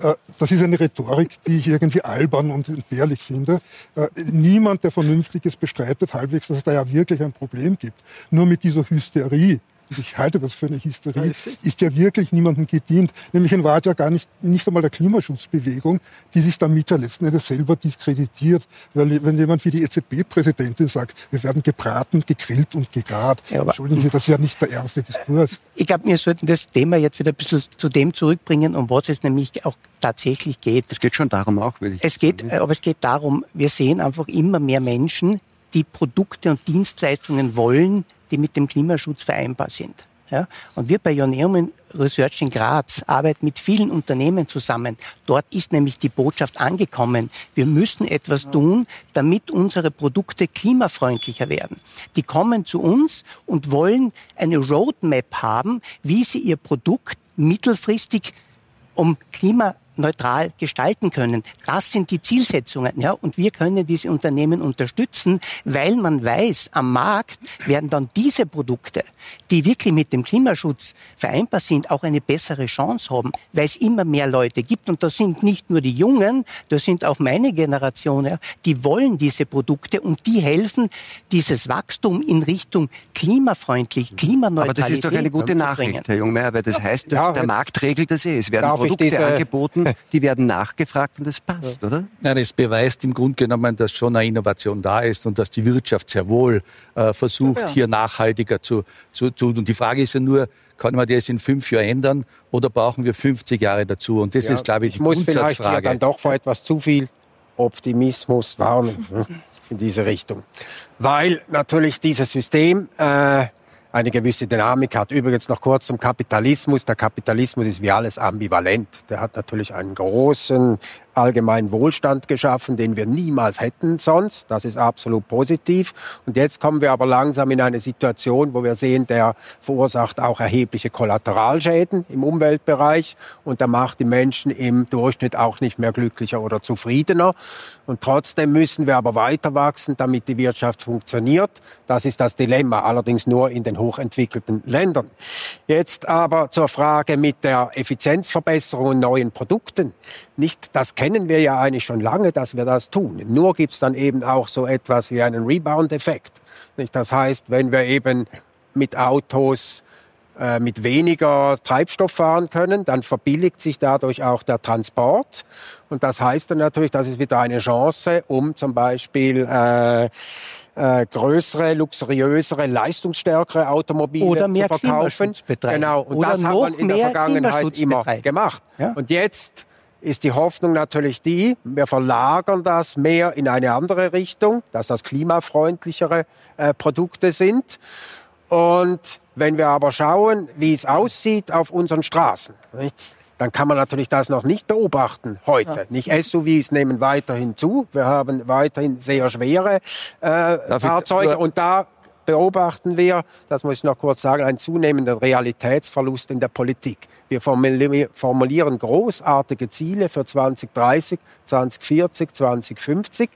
Äh, das ist eine Rhetorik, die ich irgendwie albern und entbehrlich finde. Äh, niemand, der Vernünftiges bestreitet halbwegs, dass es da ja wirklich ein Problem gibt. Nur mit dieser Hysterie, ich halte das für eine Hysterie, ist ja wirklich niemandem gedient. Nämlich in Wahrheit ja gar nicht, nicht einmal der Klimaschutzbewegung, die sich damit ja letzten Endes selber diskreditiert. Weil wenn jemand wie die EZB-Präsidentin sagt, wir werden gebraten, gegrillt und gegart, ja, entschuldigen Sie, das ist ja nicht der erste Diskurs. Ich glaube, wir sollten das Thema jetzt wieder ein bisschen zu dem zurückbringen, um was es nämlich auch tatsächlich geht. Es geht schon darum auch, will ich Es geht, aber es geht darum, wir sehen einfach immer mehr Menschen, die Produkte und Dienstleistungen wollen, die mit dem Klimaschutz vereinbar sind. Ja? Und wir bei Ioneum Research in Graz arbeiten mit vielen Unternehmen zusammen. Dort ist nämlich die Botschaft angekommen. Wir müssen etwas tun, damit unsere Produkte klimafreundlicher werden. Die kommen zu uns und wollen eine Roadmap haben, wie sie ihr Produkt mittelfristig um Klima neutral gestalten können. Das sind die Zielsetzungen, ja. Und wir können diese Unternehmen unterstützen, weil man weiß, am Markt werden dann diese Produkte, die wirklich mit dem Klimaschutz vereinbar sind, auch eine bessere Chance haben, weil es immer mehr Leute gibt. Und das sind nicht nur die Jungen, das sind auch meine Generation, ja, die wollen diese Produkte und die helfen, dieses Wachstum in Richtung klimafreundlich, Klimaneutralität Aber das ist doch eine gute Nachricht, Herr Jungmeier, weil das heißt, dass ja, der Markt regelt das eh. Es werden Produkte angeboten, die werden nachgefragt und es passt, ja. oder? Nein, es beweist im Grunde genommen, dass schon eine Innovation da ist und dass die Wirtschaft sehr wohl äh, versucht, ja. hier nachhaltiger zu, zu tun. Und die Frage ist ja nur, kann man das in fünf Jahren ändern oder brauchen wir 50 Jahre dazu? Und das ja, ist, glaube ich, die ich muss vielleicht hier dann doch vor etwas zu viel Optimismus warnen hm, in diese Richtung. Weil natürlich dieses System äh, eine gewisse Dynamik hat. Übrigens noch kurz zum Kapitalismus. Der Kapitalismus ist wie alles ambivalent. Der hat natürlich einen großen allgemeinen Wohlstand geschaffen, den wir niemals hätten sonst. Das ist absolut positiv. Und jetzt kommen wir aber langsam in eine Situation, wo wir sehen, der verursacht auch erhebliche Kollateralschäden im Umweltbereich und der macht die Menschen im Durchschnitt auch nicht mehr glücklicher oder zufriedener. Und trotzdem müssen wir aber weiter wachsen, damit die Wirtschaft funktioniert. Das ist das Dilemma, allerdings nur in den hochentwickelten Ländern. Jetzt aber zur Frage mit der Effizienzverbesserung und neuen Produkten. Nicht das kennen wir ja eigentlich schon lange, dass wir das tun. Nur gibt es dann eben auch so etwas wie einen Rebound-Effekt. Das heißt, wenn wir eben mit Autos äh, mit weniger Treibstoff fahren können, dann verbilligt sich dadurch auch der Transport. Und das heißt dann natürlich, das ist wieder eine Chance, um zum Beispiel äh, äh, größere, luxuriösere, leistungsstärkere Automobile Oder mehr zu verkaufen. Genau. Und Oder das hat man in der Vergangenheit immer gemacht. Ja? Und jetzt ist die Hoffnung natürlich die, wir verlagern das mehr in eine andere Richtung, dass das klimafreundlichere äh, Produkte sind. Und wenn wir aber schauen, wie es aussieht auf unseren Straßen, nicht? dann kann man natürlich das noch nicht beobachten heute. Ja. Nicht SUVs nehmen weiterhin zu. Wir haben weiterhin sehr schwere äh, Fahrzeuge und da beobachten wir, das muss ich noch kurz sagen, einen zunehmenden Realitätsverlust in der Politik. Wir formulieren großartige Ziele für 2030, 2040, 2050.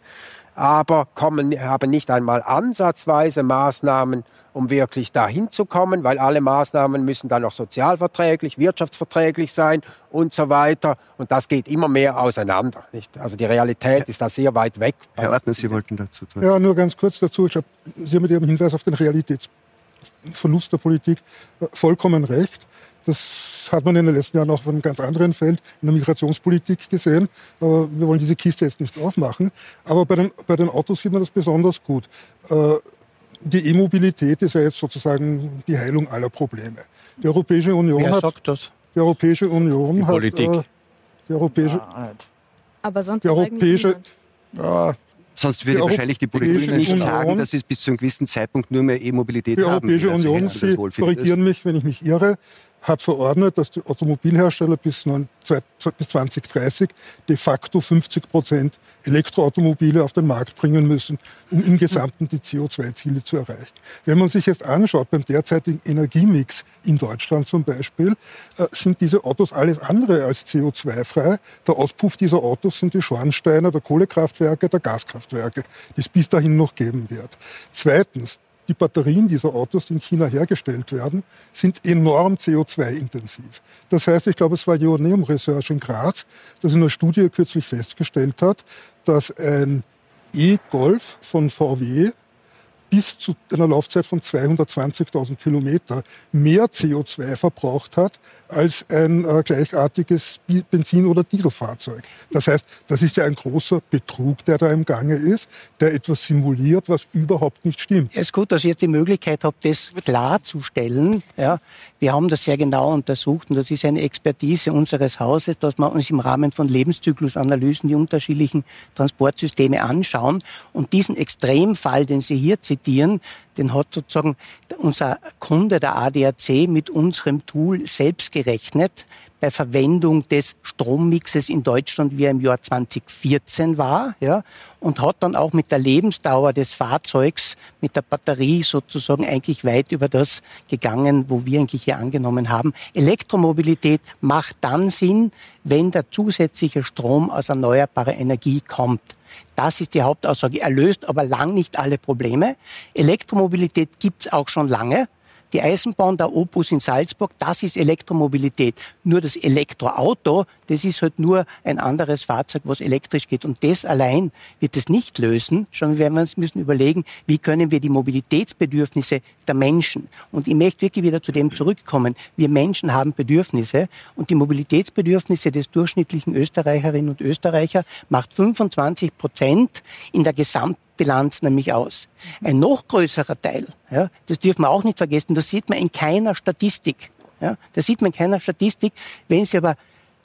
aber kommen, haben nicht einmal ansatzweise Maßnahmen, um wirklich dahin zu kommen, weil alle Maßnahmen müssen dann noch sozialverträglich, wirtschaftsverträglich sein und so weiter. Und das geht immer mehr auseinander. Nicht? Also die Realität ist da sehr weit weg. Herr Ortner, Sie wollten dazu tun. Ja, nur ganz kurz dazu. Ich glaube, Sie haben mit Ihrem Hinweis auf den Realitätsverlust der Politik vollkommen recht. Das hat man in den letzten Jahren auch auf einem ganz anderen Feld, in der Migrationspolitik gesehen. Aber wir wollen diese Kiste jetzt nicht aufmachen. Aber bei den, bei den Autos sieht man das besonders gut. Äh, die E-Mobilität ist ja jetzt sozusagen die Heilung aller Probleme. Die Europäische Union Wer hat. Sagt das? Die Europäische Union die hat. Politik. Äh, die Europäische. Ja, aber sonst die Europäische. Ja, Sonst würde die wahrscheinlich die Politik nicht Union, sagen, dass es bis zu einem gewissen Zeitpunkt nur mehr E-Mobilität haben. Die Europäische Union, Sie korrigieren mich, wenn ich mich irre, hat verordnet, dass die Automobilhersteller bis, 2030 de facto 50 Prozent Elektroautomobile auf den Markt bringen müssen, um im Gesamten die CO2-Ziele zu erreichen. Wenn man sich jetzt anschaut, beim derzeitigen Energiemix in Deutschland zum Beispiel, äh, sind diese Autos alles andere als CO2-frei. Der Auspuff dieser Autos sind die Schornsteine der Kohlekraftwerke, der Gaskraftwerke, die es bis dahin noch geben wird. Zweitens, die Batterien dieser Autos, die in China hergestellt werden, sind enorm CO2-intensiv. Das heißt, ich glaube, es war Ioneum Research in Graz, das in einer Studie kürzlich festgestellt hat, dass ein E-Golf von VW bis zu einer Laufzeit von 220.000 Kilometer mehr CO2 verbraucht hat als ein äh, gleichartiges Benzin- oder Dieselfahrzeug. Das heißt, das ist ja ein großer Betrug, der da im Gange ist, der etwas simuliert, was überhaupt nicht stimmt. Es ist gut, dass ich jetzt die Möglichkeit habe, das klarzustellen. Ja, wir haben das sehr genau untersucht und das ist eine Expertise unseres Hauses, dass wir uns im Rahmen von Lebenszyklusanalysen die unterschiedlichen Transportsysteme anschauen und diesen Extremfall, den Sie hier zitieren, den hat sozusagen unser Kunde, der ADAC, mit unserem Tool selbst gerechnet bei Verwendung des Strommixes in Deutschland, wie er im Jahr 2014 war, ja, und hat dann auch mit der Lebensdauer des Fahrzeugs, mit der Batterie sozusagen eigentlich weit über das gegangen, wo wir eigentlich hier angenommen haben. Elektromobilität macht dann Sinn, wenn der zusätzliche Strom aus erneuerbarer Energie kommt. Das ist die Hauptaussage. Er löst aber lang nicht alle Probleme. Elektromobilität gibt's auch schon lange. Die Eisenbahn, der Opus in Salzburg, das ist Elektromobilität. Nur das Elektroauto, das ist halt nur ein anderes Fahrzeug, was elektrisch geht. Und das allein wird es nicht lösen. Schon werden wir uns müssen überlegen, wie können wir die Mobilitätsbedürfnisse der Menschen. Und ich möchte wirklich wieder zu dem zurückkommen. Wir Menschen haben Bedürfnisse und die Mobilitätsbedürfnisse des durchschnittlichen Österreicherinnen und Österreicher macht 25 Prozent in der Gesamt Bilanz nämlich aus. Ein noch größerer Teil, ja, das dürfen wir auch nicht vergessen, das sieht man in keiner Statistik. Ja, das sieht man in keiner Statistik. Wenn Sie aber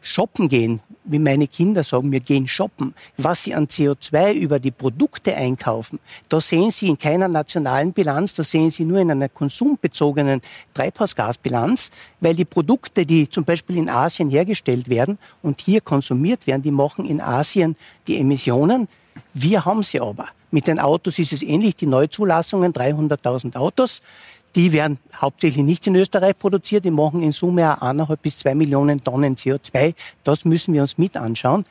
shoppen gehen, wie meine Kinder sagen, wir gehen shoppen, was sie an CO2 über die Produkte einkaufen, da sehen Sie in keiner nationalen Bilanz, da sehen Sie nur in einer konsumbezogenen Treibhausgasbilanz, weil die Produkte, die zum Beispiel in Asien hergestellt werden und hier konsumiert werden, die machen in Asien die Emissionen. Wir haben sie aber. Mit den Autos ist es ähnlich. Die Neuzulassungen, 300.000 Autos, die werden hauptsächlich nicht in Österreich produziert. Die machen in Summe eineinhalb bis zwei Millionen Tonnen CO2. Das müssen wir uns mit anschauen.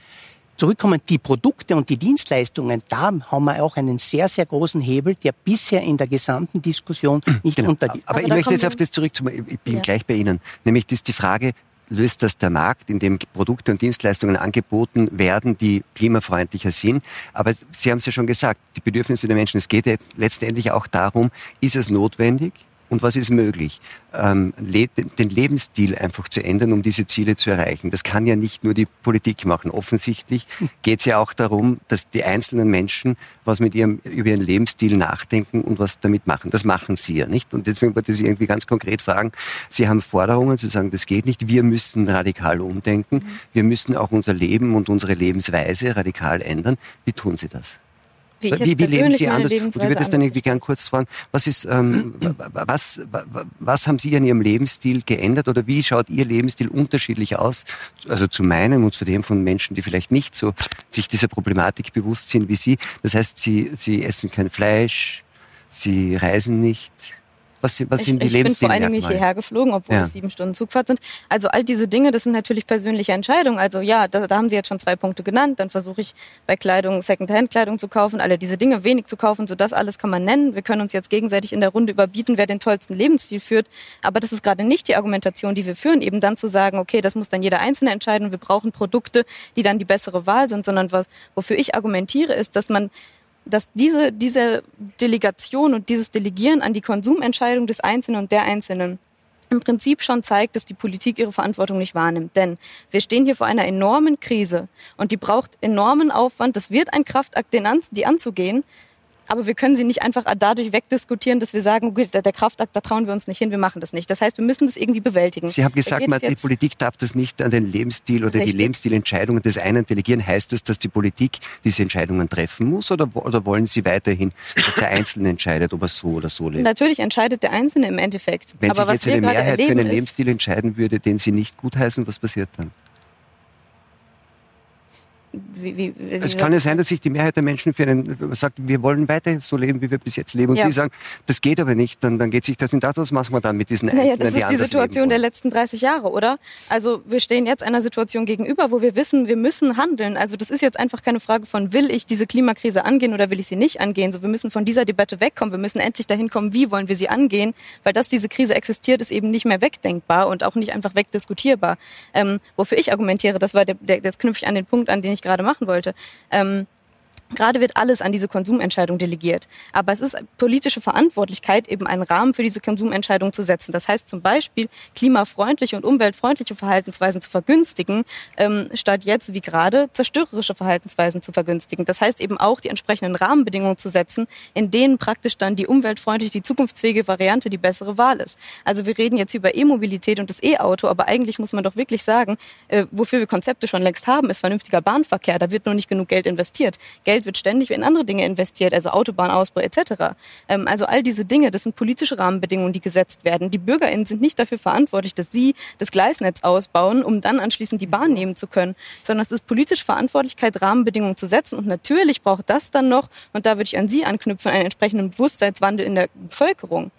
Zurückkommen die Produkte und die Dienstleistungen, da haben wir auch einen sehr, sehr großen Hebel, der bisher in der gesamten Diskussion nicht genau. untergeht. Aber, Aber ich möchte jetzt auf das zurückzukommen. Ich bin ja. gleich bei Ihnen. Nämlich das die Frage, löst das der Markt, in dem Produkte und Dienstleistungen angeboten werden, die klimafreundlicher sind. Aber Sie haben es ja schon gesagt, die Bedürfnisse der Menschen, es geht ja letztendlich auch darum, ist es notwendig? Und was ist möglich. Ähm, le den Lebensstil einfach zu ändern, um diese Ziele zu erreichen. Das kann ja nicht nur die Politik machen. Offensichtlich geht es ja auch darum, dass die einzelnen Menschen was mit ihrem, über ihren Lebensstil nachdenken und was damit machen. Das machen sie ja nicht. Und deswegen wollte ich Sie irgendwie ganz konkret fragen. Sie haben Forderungen, Sie sagen, das geht nicht. Wir müssen radikal umdenken. Wir müssen auch unser Leben und unsere Lebensweise radikal ändern. Wie tun Sie das? Wie, wie, wie leben Sie anders? Und ich würde das dann irgendwie gern kurz fragen, was ist, ähm, was, was haben Sie an Ihrem Lebensstil geändert oder wie schaut Ihr Lebensstil unterschiedlich aus? Also zu meinem und zu dem von Menschen, die vielleicht nicht so sich dieser Problematik bewusst sind wie Sie. Das heißt, Sie, Sie essen kein Fleisch, Sie reisen nicht. Was, was sind die ich, ich bin vor allen Dingen nicht hierher geflogen, obwohl ja. es sieben Stunden Zugfahrt sind. Also all diese Dinge, das sind natürlich persönliche Entscheidungen. Also ja, da, da haben Sie jetzt schon zwei Punkte genannt. Dann versuche ich bei Kleidung, Secondhand-Kleidung zu kaufen, alle diese Dinge wenig zu kaufen. So das alles kann man nennen. Wir können uns jetzt gegenseitig in der Runde überbieten, wer den tollsten Lebensstil führt. Aber das ist gerade nicht die Argumentation, die wir führen, eben dann zu sagen, okay, das muss dann jeder Einzelne entscheiden. Wir brauchen Produkte, die dann die bessere Wahl sind, sondern was, wofür ich argumentiere, ist, dass man dass diese, diese Delegation und dieses Delegieren an die Konsumentscheidung des Einzelnen und der Einzelnen im Prinzip schon zeigt, dass die Politik ihre Verantwortung nicht wahrnimmt. Denn wir stehen hier vor einer enormen Krise und die braucht enormen Aufwand. Das wird ein Kraftakt, den an, die anzugehen aber wir können sie nicht einfach dadurch wegdiskutieren, dass wir sagen, okay, der, Kraftakt, da trauen wir uns nicht hin, wir machen das nicht. Das heißt, wir müssen das irgendwie bewältigen. Sie haben gesagt, man, die Politik darf das nicht an den Lebensstil oder Richtig. die Lebensstilentscheidungen des einen delegieren. Heißt das, dass die Politik diese Entscheidungen treffen muss oder, oder wollen Sie weiterhin, dass der Einzelne entscheidet, ob er so oder so lebt? Natürlich entscheidet der Einzelne im Endeffekt. Wenn Aber sich jetzt eine Mehrheit für einen Lebensstil entscheiden würde, den Sie nicht gutheißen, was passiert dann? Wie, wie, wie es kann ja sein, dass sich die Mehrheit der Menschen für einen sagt, wir wollen weiter so leben, wie wir bis jetzt leben. Und ja. Sie sagen, das geht aber nicht. Dann, dann geht sich das in das, was machen wir dann mit diesen naja, Einzelnen, Das ist die, Situation der letzten 30 Jahre, oder? Also wir stehen jetzt einer Situation gegenüber, wo wir wissen, wir müssen handeln. Also das ist jetzt einfach keine Frage von, will ich diese Klimakrise angehen oder will ich sie nicht angehen? So, wir müssen von dieser Debatte wegkommen. Wir müssen endlich dahin kommen, wie wollen wir sie angehen? Weil dass diese Krise existiert, ist eben nicht mehr wegdenkbar und auch nicht einfach wegdiskutierbar. Ähm, wofür ich argumentiere, das war der, der, das knüpfe ich an den Punkt an, den ich gerade machen wollte. Ähm, Gerade wird alles an diese Konsumentscheidung delegiert. Aber es ist politische Verantwortlichkeit, eben einen Rahmen für diese Konsumentscheidung zu setzen. Das heißt zum Beispiel, klimafreundliche und umweltfreundliche Verhaltensweisen zu vergünstigen, ähm, statt jetzt wie gerade zerstörerische Verhaltensweisen zu vergünstigen. Das heißt eben auch, die entsprechenden Rahmenbedingungen zu setzen, in denen praktisch dann die umweltfreundliche, die zukunftsfähige Variante die bessere Wahl ist. Also wir reden jetzt über E-Mobilität und das E-Auto, aber eigentlich muss man doch wirklich sagen, äh, wofür wir Konzepte schon längst haben, ist vernünftiger Bahnverkehr. Da wird nur nicht genug Geld investiert. Geld Geld wird ständig in andere Dinge investiert, also Autobahnausbau etc. Ähm, also all diese Dinge, das sind politische Rahmenbedingungen, die gesetzt werden. Die BürgerInnen sind nicht dafür verantwortlich, dass sie das Gleisnetz ausbauen, um dann anschließend die Bahn nehmen zu können, sondern es ist politische Verantwortlichkeit, Rahmenbedingungen zu setzen. Und natürlich braucht das dann noch, und da würde ich an Sie anknüpfen, einen entsprechenden Bewusstseinswandel in der Bevölkerung.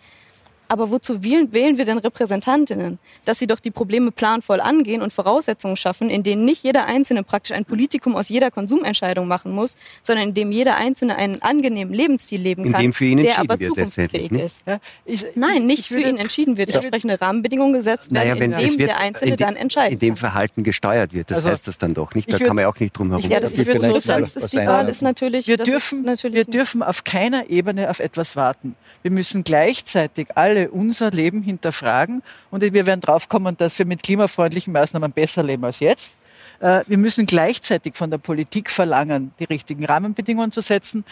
Aber wozu wählen, wählen wir denn Repräsentantinnen? Dass sie doch die Probleme planvoll angehen und Voraussetzungen schaffen, in denen nicht jeder Einzelne praktisch ein Politikum aus jeder Konsumentscheidung machen muss, sondern in dem jeder Einzelne einen angenehmen Lebensstil leben kann, der aber zukunftsfähig ne? ist. Ja, ich, Nein, nicht für ihn entschieden wird. Entsprechende Rahmenbedingungen gesetzt werden, naja, in dem der Einzelne dann entscheidet. In dem Verhalten gesteuert wird. Das also, heißt das dann doch nicht. Da kann man ja auch nicht drum herum. Ja, das, ich würde so sagen, die Wahl ist natürlich. Wir dürfen, natürlich wir dürfen auf keiner Ebene auf etwas warten. Wir müssen gleichzeitig alle alle unser Leben hinterfragen und wir werden draufkommen, dass wir mit klimafreundlichen Maßnahmen besser leben als jetzt. Äh, wir müssen gleichzeitig von der Politik verlangen, die richtigen Rahmenbedingungen zu setzen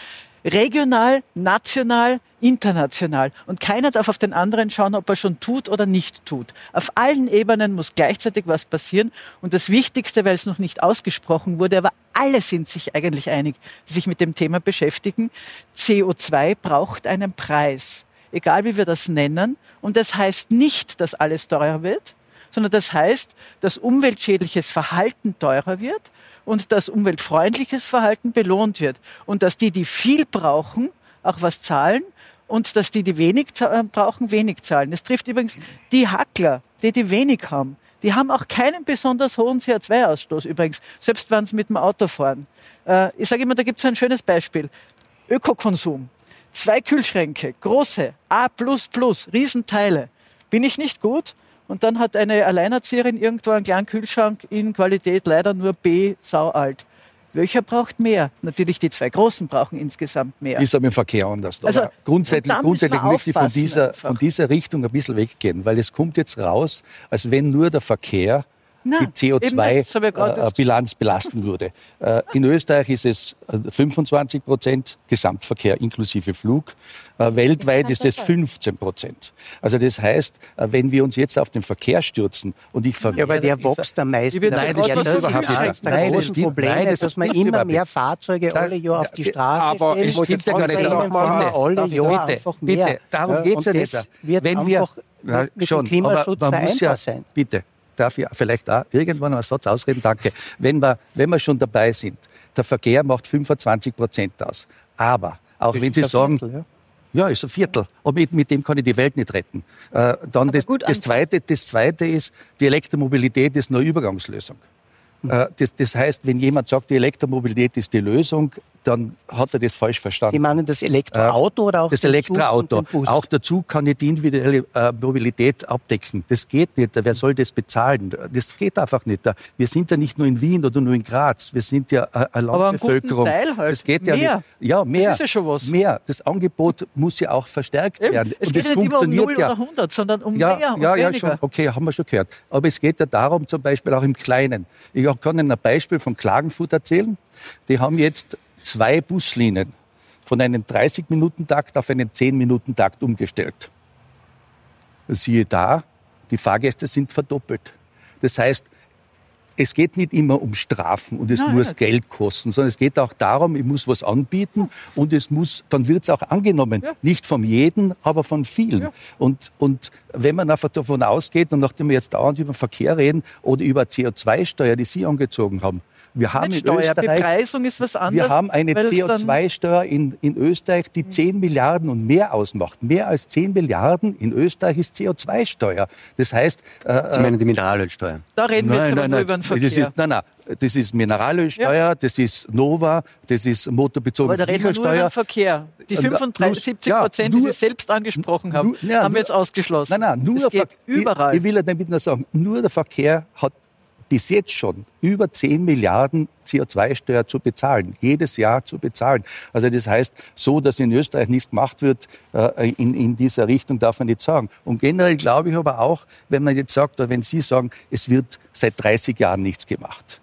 regional, national, international. Und keiner darf auf den anderen schauen, ob er schon tut oder nicht tut. Auf allen Ebenen muss gleichzeitig was passieren. Und das Wichtigste, weil es noch nicht ausgesprochen wurde, aber alle sind sich eigentlich einig, die sich mit dem Thema beschäftigen, CO2 braucht einen Preis egal wie wir das nennen. Und das heißt nicht, dass alles teurer wird, sondern das heißt, dass umweltschädliches Verhalten teurer wird und dass umweltfreundliches Verhalten belohnt wird. Und dass die, die viel brauchen, auch was zahlen und dass die, die wenig äh, brauchen, wenig zahlen. Das trifft übrigens die Hackler, die, die wenig haben. Die haben auch keinen besonders hohen CO2-Ausstoß übrigens, selbst wenn sie mit dem Auto fahren. Äh, ich sage immer, da gibt es ein schönes Beispiel. Ökokonsum zwei Kühlschränke, große, A++, Riesenteile. Bin ich nicht gut? Und dann hat eine Alleinerzieherin irgendwo einen kleinen Kühlschrank in Qualität leider nur B, sau alt. Welcher braucht mehr? Natürlich die zwei Großen brauchen insgesamt mehr. Ist aber im Verkehr anders. Also, grundsätzlich, grundsätzlich möchte ich von dieser, von dieser Richtung ein bisschen weggehen, weil es kommt jetzt raus, als wenn nur der Verkehr na, die CO2-Bilanz äh, belasten würde. Äh, in Österreich ist es 25 äh, Prozent Gesamtverkehr inklusive Flug. Weltweit ist es 15 Prozent. Also das heißt, wenn wir uns jetzt auf den Verkehr stürzen und ich verwehre... Ja, aber der wächst am meisten. Nein, das, das ist eines der großen Probleme, nein, dass man immer mehr Fahrzeuge alle Jahr auf die Straße aber stellt. Aber ich ja gar nicht. Alle Jahr bitte, einfach mehr. Bitte, darum geht es ja nicht. Wenn wir... Mit schon, dem Klimaschutz vereinbar ja, sein. Bitte, darf ich vielleicht auch irgendwann einen Satz ausreden? Danke. Wenn wir, wenn wir schon dabei sind, der Verkehr macht 25 Prozent aus. Aber, auch wenn Sie sagen, Viertel, ja. Ja, ist ein Viertel. Aber mit, mit dem kann ich die Welt nicht retten. Äh, dann das, das, zweite, das zweite ist, die Elektromobilität ist nur Übergangslösung. Äh, das, das heißt, wenn jemand sagt, die Elektromobilität ist die Lösung, dann hat er das falsch verstanden. Sie meinen das Elektroauto oder auch das Elektroauto? Auch der Zug kann nicht die individuelle äh, Mobilität abdecken. Das geht nicht. Wer soll das bezahlen? Das geht einfach nicht. Wir sind ja nicht nur in Wien oder nur in Graz. Wir sind ja äh, eine Landbevölkerung. Aber einen Teil halt. Das geht ja mehr. nicht. Ja, mehr. Das ist ja schon was. Mehr. Das Angebot muss ja auch verstärkt Eben. werden. Es Und geht das nicht immer um 0 ja. oder 100, sondern um ja, mehr und ja, ja, weniger. schon. Okay, haben wir schon gehört. Aber es geht ja darum, zum Beispiel auch im Kleinen. Ich kann Ihnen ein Beispiel von Klagenfurt erzählen. Die haben jetzt zwei Buslinien von einem 30-Minuten-Takt auf einen 10-Minuten-Takt umgestellt. Siehe da, die Fahrgäste sind verdoppelt. Das heißt, es geht nicht immer um Strafen und es Nein, muss ja. Geld kosten, sondern es geht auch darum, ich muss was anbieten und es muss, dann wird es auch angenommen. Ja. Nicht von jedem, aber von vielen. Ja. Und, und wenn man einfach davon ausgeht, und nachdem wir jetzt dauernd über Verkehr reden oder über CO2-Steuer, die Sie angezogen haben, wir haben Nicht in Steuer, Österreich Bepreisung ist was anderes. wir haben eine weil es dann- CO2-Steuer in, in Österreich, die 10 Milliarden und mehr ausmacht. Mehr als 10 Milliarden in Österreich ist CO2-Steuer. Das heißt, äh, Sie meinen die Mineralölsteuer? Da reden wir jetzt aber nur über den Verkehr. Das ist, nein, nein, das ist Mineralölsteuer, das ist Nova, das ist motorbezogene aber da reden wir nur über den Verkehr. Die Äh, 75 plus- ja, Prozent, die nur- Sie selbst angesprochen haben, Nur- ja, haben wir jetzt ausgeschlossen. Nein, nein, nur es der geht Ver- überall. Ich, ich will ja damit nur sagen, nur der Verkehr hat bis jetzt schon über 10 Milliarden CO2-Steuer zu bezahlen, jedes Jahr zu bezahlen. Also das heißt, so, dass in Österreich nichts gemacht wird, äh, in, in dieser Richtung darf man nicht sagen. Und generell glaube ich aber auch, wenn man jetzt sagt, oder wenn Sie sagen, es wird seit 30 Jahren nichts gemacht.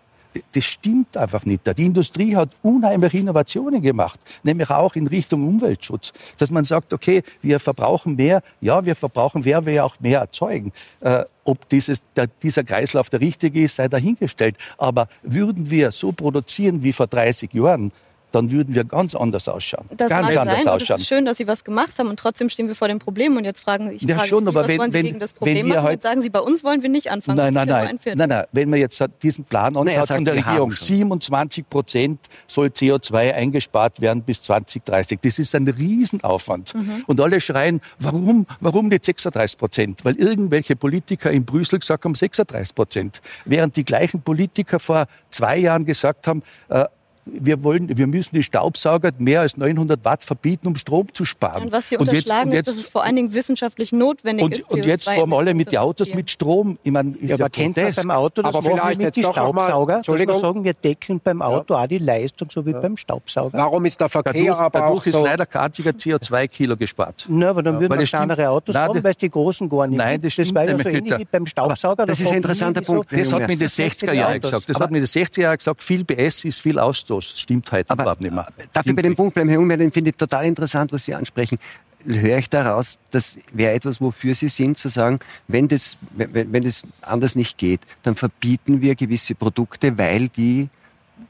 Das stimmt einfach nicht. Die Industrie hat unheimliche Innovationen gemacht, nämlich auch in Richtung Umweltschutz. Dass man sagt, okay, wir verbrauchen mehr, ja, wir verbrauchen mehr, wir auch mehr erzeugen. Äh, ob dieses, der, dieser Kreislauf der richtige ist, sei dahingestellt. Aber würden wir so produzieren wie vor 30 Jahren, dann würden wir ganz anders ausschauen. Das ganz mag anders sein und es ausschauen. ist schön, dass Sie was gemacht haben und trotzdem stehen wir vor dem Problem und jetzt fragen ich Ja, frage schon, Sie, aber was wenn- wollen Sie wenn- gegen das wenn Problem wir machen? Jetzt sagen Sie, bei uns wollen wir nicht anfangen. Nein, nein, ist ja nur nein. nein, nein. Wenn man jetzt diesen Plan anschaut sagt, von der Regierung, schon. 27 Prozent soll CO2 eingespart werden bis 2030. Das ist ein Riesenaufwand. Mhm. Und alle schreien, warum, warum nicht 36 Prozent? Weil irgendwelche Politiker in Brüssel gesagt haben 36 Prozent. Während die gleichen Politiker vor zwei Jahren gesagt haben, äh, wir, wollen, wir müssen die Staubsauger mehr als 900 Watt verbieten, um Strom zu sparen. Und was Sie jetzt- unterschlagen und ist, dass es vor allen Dingen wissenschaftlich notwendig und, ist, und jetzt fahren alle mit den Autos CO2-Emissionen mit Strom. Ich meine, ist Ja, ja, kennt grotesk. beim Auto, das Aber wir vielleicht mit jetzt mal- Staubsauger, dass wir Entschuldigung. sagen, wir deckeln beim Auto auch die Leistung, so wie beim Staubsauger. Warum ist der Verkehr Dadurch, aber auch dadurch ist so... leider kein einziger CO2-Kilo gespart. Na, aber dann würden weil wir das kleinere Autos Nein, haben, das- weil es die großen gar nicht Nein, das stimmt war ja so ähnlich nicht. wie beim Staubsauger. das Da ist ein interessanter Punkt. Das hat mir in den Das ist 60er die Jahren gesagt. Das hat mir in den 60er Jahren gesagt, viel PS ist viel Ausstoß. Das stimmt heute Aber überhaupt nicht mehr. darf ich bei dem Punkt bleiben, Herr Unmer, den finde ich total interessant, was Sie ansprechen. Höre ich daraus, das wäre etwas, wofür Sie sind, zu sagen, wenn das, wenn, wenn das anders nicht geht, dann verbieten wir gewisse Produkte, weil die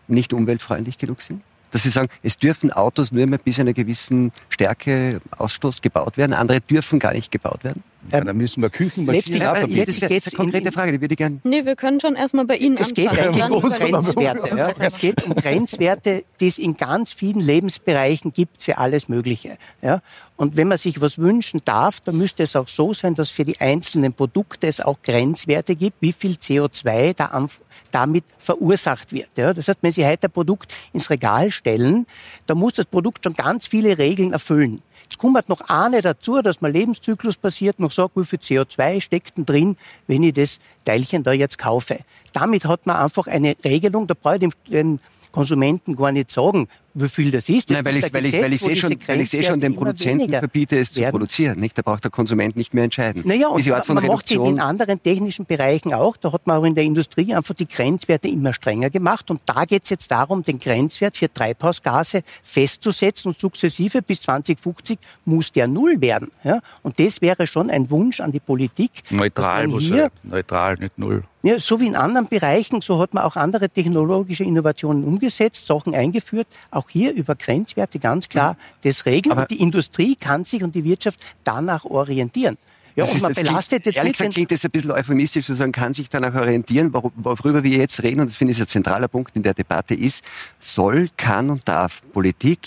nicht umweltfreundlich genug sind? Dass Sie sagen, es dürfen Autos nur mehr bis einer gewissen Stärke Ausstoß gebaut werden, andere dürfen gar nicht gebaut werden? Ja, dann müssen wir Küchenmaschinen auch verbieten. jetzt- geht's eine konkrete Frage, die würde ich gerne. Nee, wir können schon erstmal bei Ihnen Es geht anfangen. eigentlich Dann um Grenzwerte. Ja. Es geht um Grenzwerte, die es in ganz vielen Lebensbereichen gibt für alles Mögliche. Ja. Und wenn man sich was wünschen darf, dann müsste es auch so sein, dass für die einzelnen Produkte es auch Grenzwerte gibt, wie viel CO2 da am, damit verursacht wird. Ja. Das heißt, wenn Sie heute ein Produkt ins Regal stellen, dann muss das Produkt schon ganz viele Regeln erfüllen. Kommt noch eine dazu, dass man Lebenszyklus basiert noch sagt, wie viel CO2 steckt denn drin, wenn ich das Teilchen da jetzt kaufe. Damit hat man einfach eine Regelung, da brauche ich dem, den Konsumenten gar nicht sagen, wie viel das ist. Es Nein, weil ich, ein weil ich, weil ich sehe schon, weil ich sehe schon den Produzenten verbiete, es zu werden. produzieren. Nicht? Da braucht der Konsument nicht mehr entscheiden. Naja, und Diese Art von man macht sie Reduktion. in anderen technischen Bereichen auch. Da hat man auch in der Industrie einfach die Grenzwerte immer strenger gemacht. Und da geht es jetzt darum, den Grenzwert für Treibhausgase festzusetzen und sukzessive bis 2050 muss der null werden. Ja? Und das wäre schon ein Wunsch an die Politik. Neutral muss er. Neutral, nicht null. ja, so wie in anderen Bereichen, so hat man auch andere technologische Innovationen umgesetzt, Sachen eingeführt. Auch hier über Grenzwerte ganz klar das regeln. Aber- und die Industrie kann sich und die Wirtschaft danach orientieren. Ja, Das und ist- man das klingt- belastet jetzt Ehrlich gesagt klingt das ein bisschen euphemistisch zu sagen, kann sich danach orientieren, wor- worüber wir jetzt reden, und das finde ich ein zentraler Punkt in der Debatte ist, soll, kann und darf Politik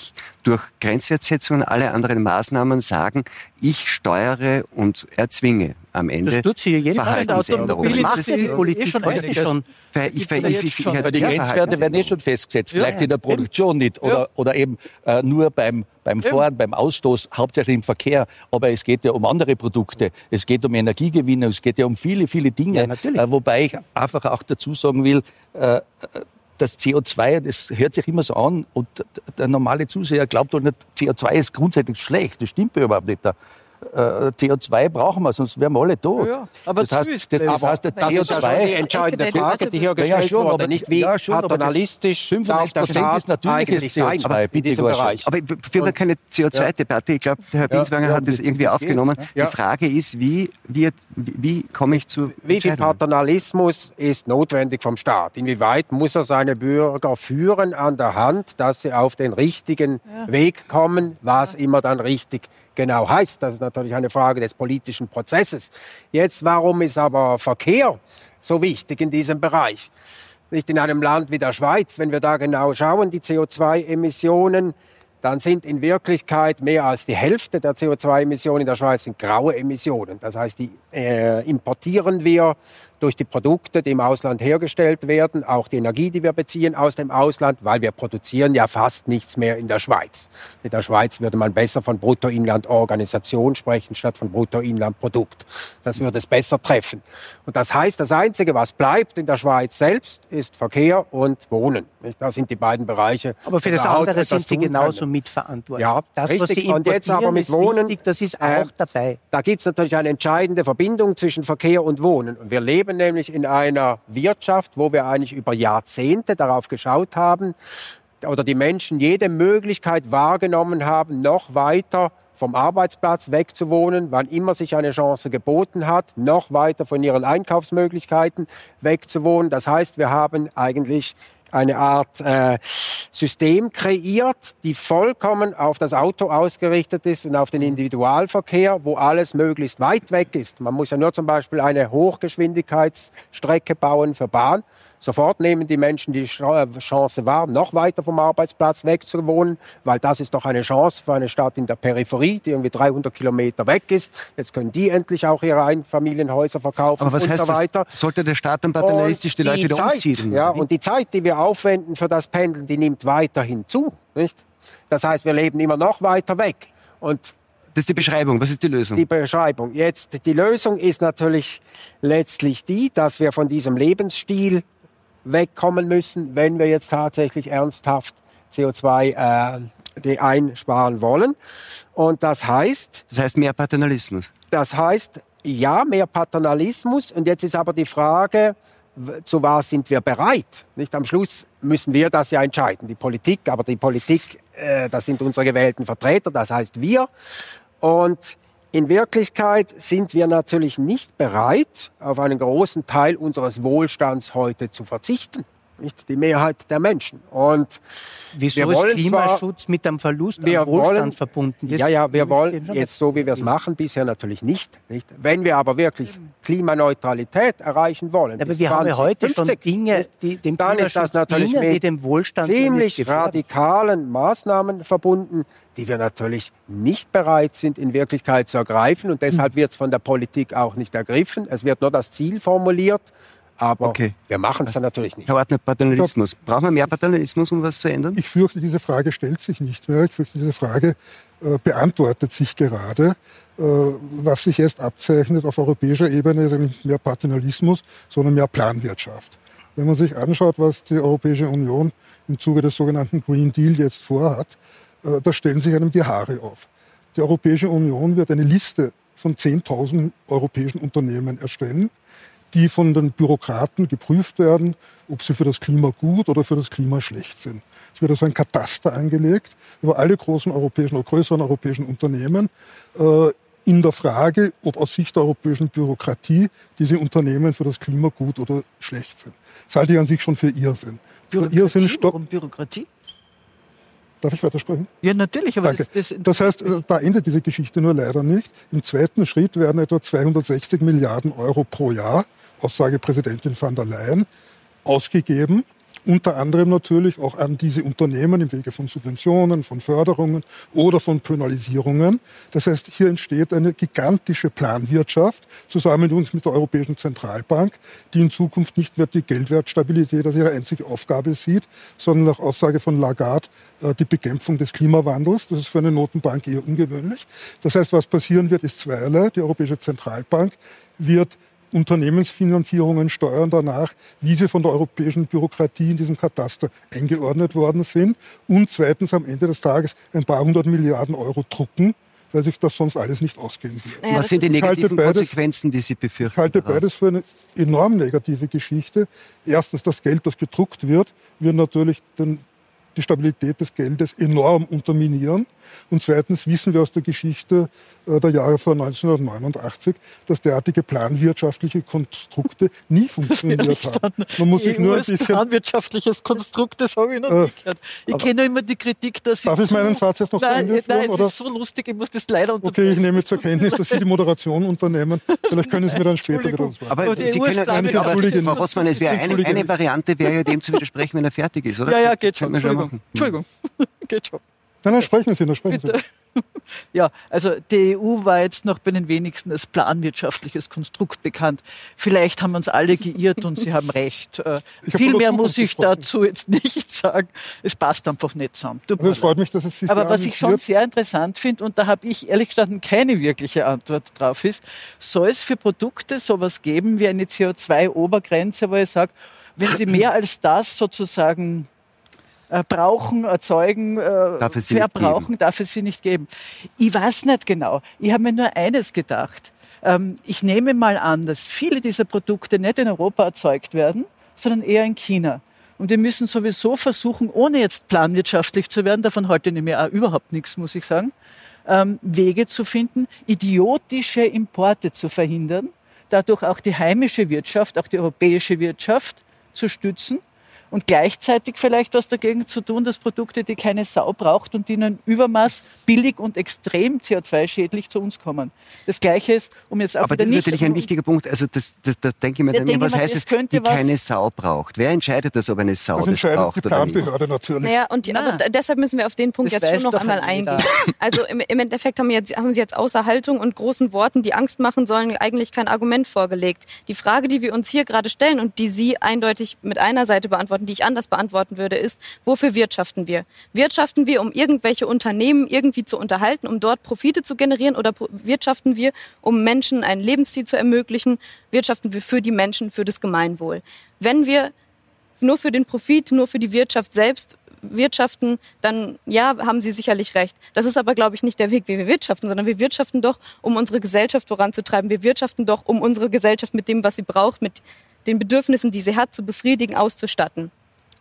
durch Grenzwertsetzung und alle anderen Maßnahmen sagen, ich steuere und erzwinge am Ende. Das tut sie jede Automobil das macht die Politik schon heute schon. Ich, ich, ich, ich, die Grenzwerte werden eh schon festgesetzt, vielleicht ja, in der Produktion nicht oder, ja. oder eben äh, nur beim, beim Fahren, beim Ausstoß, hauptsächlich im Verkehr. Aber es geht ja um andere Produkte, es geht um Energiegewinnung, es geht ja um viele, viele Dinge. Äh, wobei ich einfach auch dazu sagen will, äh, das CO2, das hört sich immer so an und der normale Zuseher glaubt doch nicht, CO2 ist grundsätzlich schlecht. Das stimmt überhaupt nicht. Äh, CO2 brauchen wir, sonst wären wir alle tot. Ja, aber das heißt, das, das heißt, der CO2 ist ja die entscheidende Frage, die hier gestellt ja, schon, wurde, nicht wie ja, schon, paternalistisch 95 Prozent ist natürlich CO2, bitte in Bereich. Aber wir führen keine CO2-Debatte. Ich glaube, der Herr Binswanger hat das irgendwie aufgenommen. Die Frage ist, wie, wie, wie komme ich zu Wie viel Paternalismus ist notwendig vom Staat? Inwieweit muss er seine Bürger führen an der Hand, dass sie auf den richtigen Weg kommen, was immer dann richtig ist? Genau heißt. Das ist natürlich eine Frage des politischen Prozesses. Jetzt, warum ist aber Verkehr so wichtig in diesem Bereich? Nicht in einem Land wie der Schweiz, wenn wir da genau schauen, die CO2-Emissionen, dann sind in Wirklichkeit mehr als die Hälfte der CO2-Emissionen in der Schweiz sind graue Emissionen. Das heißt, die äh, importieren wir durch die Produkte, die im Ausland hergestellt werden, auch die Energie, die wir beziehen aus dem Ausland, weil wir produzieren ja fast nichts mehr in der Schweiz. In der Schweiz würde man besser von Bruttoinlandorganisation sprechen, statt von Bruttoinlandprodukt. Das würde es besser treffen. Und das heißt, das Einzige, was bleibt in der Schweiz selbst, ist Verkehr und Wohnen. Das sind die beiden Bereiche. Aber für das andere sind Sie genauso mitverantwortlich. Ja, das, richtig. was Sie und jetzt aber mit Wohnen, wichtig, das ist auch äh, dabei. Da gibt es natürlich eine entscheidende Verbindung zwischen Verkehr und Wohnen. Und wir leben leben nämlich in einer Wirtschaft, wo wir eigentlich über Jahrzehnte darauf geschaut haben oder die Menschen jede Möglichkeit wahrgenommen haben, noch weiter vom Arbeitsplatz wegzuwohnen, wann immer sich eine Chance geboten hat, noch weiter von ihren Einkaufsmöglichkeiten wegzuwohnen. Das heißt, wir haben eigentlich eine Art äh, System kreiert, die vollkommen auf das Auto ausgerichtet ist und auf den Individualverkehr, wo alles möglichst weit weg ist. Man muss ja nur zum Beispiel eine Hochgeschwindigkeitsstrecke bauen für Bahn Sofort nehmen die Menschen die Chance wahr, noch weiter vom Arbeitsplatz wegzuwohnen, weil das ist doch eine Chance für eine Stadt in der Peripherie, die irgendwie 300 Kilometer weg ist. Jetzt können die endlich auch ihre Einfamilienhäuser verkaufen Aber was und heißt so weiter. Das? Sollte der Staat dann paternalistisch die, die Leute wieder Zeit, umsiedeln? Ja, und die Zeit, die wir aufwenden für das Pendeln, die nimmt weiterhin zu. Nicht? Das heißt, wir leben immer noch weiter weg. Und das ist die Beschreibung. Was ist die Lösung? Die Beschreibung. Jetzt, die Lösung ist natürlich letztlich die, dass wir von diesem Lebensstil wegkommen müssen, wenn wir jetzt tatsächlich ernsthaft CO2 äh, einsparen wollen. Und das heißt. Das heißt mehr Paternalismus. Das heißt, ja, mehr Paternalismus. Und jetzt ist aber die Frage, zu was sind wir bereit? Nicht am Schluss müssen wir das ja entscheiden, die Politik. Aber die Politik, äh, das sind unsere gewählten Vertreter, das heißt wir. Und in Wirklichkeit sind wir natürlich nicht bereit, auf einen großen Teil unseres Wohlstands heute zu verzichten. Nicht die Mehrheit der Menschen. Und Wieso wir ist Klimaschutz zwar, mit einem Verlust an Wohlstand wollen, verbunden? Das ja, ja, wir wollen jetzt so, wie wir es machen, bisher natürlich nicht, nicht. Wenn wir aber wirklich Klimaneutralität erreichen wollen, aber wir 20, haben ja heute 50, schon Dinge, die dem dann ist das natürlich dienen, mit dem Wohlstand ziemlich radikalen Maßnahmen verbunden, die wir natürlich nicht bereit sind, in Wirklichkeit zu ergreifen. Und deshalb hm. wird es von der Politik auch nicht ergriffen. Es wird nur das Ziel formuliert. Aber okay. wir machen es dann natürlich nicht. Herr Ordner, Paternalismus. Brauchen wir mehr Paternalismus, um was zu ändern? Ich fürchte, diese Frage stellt sich nicht mehr. Ich fürchte, diese Frage äh, beantwortet sich gerade. Äh, was sich erst abzeichnet auf europäischer Ebene, ist nicht mehr Paternalismus, sondern mehr Planwirtschaft. Wenn man sich anschaut, was die Europäische Union im Zuge des sogenannten Green Deal jetzt vorhat, äh, da stellen sich einem die Haare auf. Die Europäische Union wird eine Liste von 10.000 europäischen Unternehmen erstellen, die von den Bürokraten geprüft werden, ob sie für das Klima gut oder für das Klima schlecht sind. Es wird also ein Kataster angelegt über alle großen europäischen oder größeren europäischen Unternehmen äh, in der Frage, ob aus Sicht der europäischen Bürokratie diese Unternehmen für das Klima gut oder schlecht sind. Das halte ich an sich schon für Irrsinn. Bürokratie? Irrsinn stopp Bürokratie? Darf ich weitersprechen? Ja, natürlich. Aber Danke. Das, das, das heißt, äh, da endet diese Geschichte nur leider nicht. Im zweiten Schritt werden etwa 260 Milliarden Euro pro Jahr, Aussage Präsidentin van der Leyen, ausgegeben, unter anderem natürlich auch an diese Unternehmen im Wege von Subventionen, von Förderungen oder von Penalisierungen. Das heißt, hier entsteht eine gigantische Planwirtschaft zusammen übrigens mit der Europäischen Zentralbank, die in Zukunft nicht mehr die Geldwertstabilität als ihre einzige Aufgabe sieht, sondern nach Aussage von Lagarde äh, die Bekämpfung des Klimawandels. Das ist für eine Notenbank eher ungewöhnlich. Das heißt, was passieren wird, ist zweierlei. Die Europäische Zentralbank wird Unternehmensfinanzierungen steuern danach, wie sie von der europäischen Bürokratie in diesem Kataster eingeordnet worden sind. Und zweitens am Ende des Tages ein paar hundert Milliarden Euro drucken, weil sich das sonst alles nicht ausgehen wird. Naja, Was sind die negativen beides, Konsequenzen, die Sie befürchten? Ich halte beides für eine enorm negative Geschichte. Erstens, das Geld, das gedruckt wird, wird natürlich den die Stabilität des Geldes enorm unterminieren. Und zweitens wissen wir aus der Geschichte äh, der Jahre vor 1989, dass derartige planwirtschaftliche Konstrukte nie funktioniert haben. Man muss sich nur ein bisschen planwirtschaftliches Konstrukt, das habe ich noch äh, nie gehört. Ich kenne immer die Kritik, dass Darf ich so, meinen Satz jetzt noch nein, zu Ende führen? Nein, es ist so lustig, ich muss das leider unterbrechen. Okay, ich nehme zur Kenntnis, dass Sie die Moderation unternehmen. Vielleicht können Sie mir dann später wieder was sagen. Aber Sie können, Nein, aber, Frau Rossmann, es wäre eine, eine Variante, wäre ja dem zu widersprechen, wenn er fertig ist, oder? Ja, ja, geht schon. Entschuldigung. Entschuldigung. geht schon. Nein, nein, sprechen Sie, dann sprechen Bitte. Sie. Ja, also die EU war jetzt noch bei den wenigsten als planwirtschaftliches Konstrukt bekannt. Vielleicht haben wir uns alle geirrt und Sie haben recht. Äh, viel mehr muss ich gesprochen. dazu jetzt nicht sagen. Es passt einfach nicht zusammen. Also es freut mich, dass es Sie Aber was ich schon sehr interessant finde, und da habe ich ehrlich gesagt keine wirkliche Antwort drauf, ist, soll es für Produkte sowas geben wie eine CO2-Obergrenze, wo ich sage, wenn Sie mehr als das sozusagen äh, brauchen, erzeugen, äh, darf verbrauchen, darf es sie nicht geben. Ich weiß nicht genau. Ich habe mir nur eines gedacht. Ähm, ich nehme mal an, dass viele dieser Produkte nicht in Europa erzeugt werden, sondern eher in China. Und wir müssen sowieso versuchen, ohne jetzt planwirtschaftlich zu werden, davon halte ich mir auch überhaupt nichts, muss ich sagen, ähm, Wege zu finden, idiotische Importe zu verhindern, dadurch auch die heimische Wirtschaft, auch die europäische Wirtschaft zu stützen und gleichzeitig vielleicht was dagegen zu tun, dass Produkte, die keine Sau braucht und die in einem Übermaß billig und extrem CO2-schädlich zu uns kommen. Das Gleiche ist, um jetzt auch Aber das ist natürlich ein wichtiger Punkt. Also das, das, da denke ich mir, dann, was heißt es, die keine Sau braucht? Wer entscheidet das, ob eine Sau das, das braucht die oder nicht? natürlich. Naja, und die, aber deshalb müssen wir auf den Punkt jetzt schon noch einmal eingehen. Also im, im, Endeffekt haben, jetzt, haben Sie jetzt außer Haltung und großen Worten, die Angst machen sollen, eigentlich kein Argument vorgelegt. Die Frage, die wir uns hier gerade stellen und die Sie eindeutig mit einer Seite beantworten, beantworten, die ich anders beantworten würde, ist, wofür wirtschaften wir? Wirtschaften wir, um irgendwelche Unternehmen irgendwie zu unterhalten, um dort Profite zu generieren oder wirtschaften wir, um Menschen ein Lebensstil zu ermöglichen? Wirtschaften wir für die Menschen, für das Gemeinwohl? Wenn wir nur für den Profit, nur für die Wirtschaft selbst wirtschaften, dann ja, haben Sie sicherlich recht. Das ist aber, glaube ich, nicht der Weg, wie wir wirtschaften, sondern wir wirtschaften doch, um unsere Gesellschaft voranzutreiben. Wir wirtschaften doch, um unsere Gesellschaft mit dem, was sie braucht, mit den Bedürfnissen, die sie hat, zu befriedigen, auszustatten.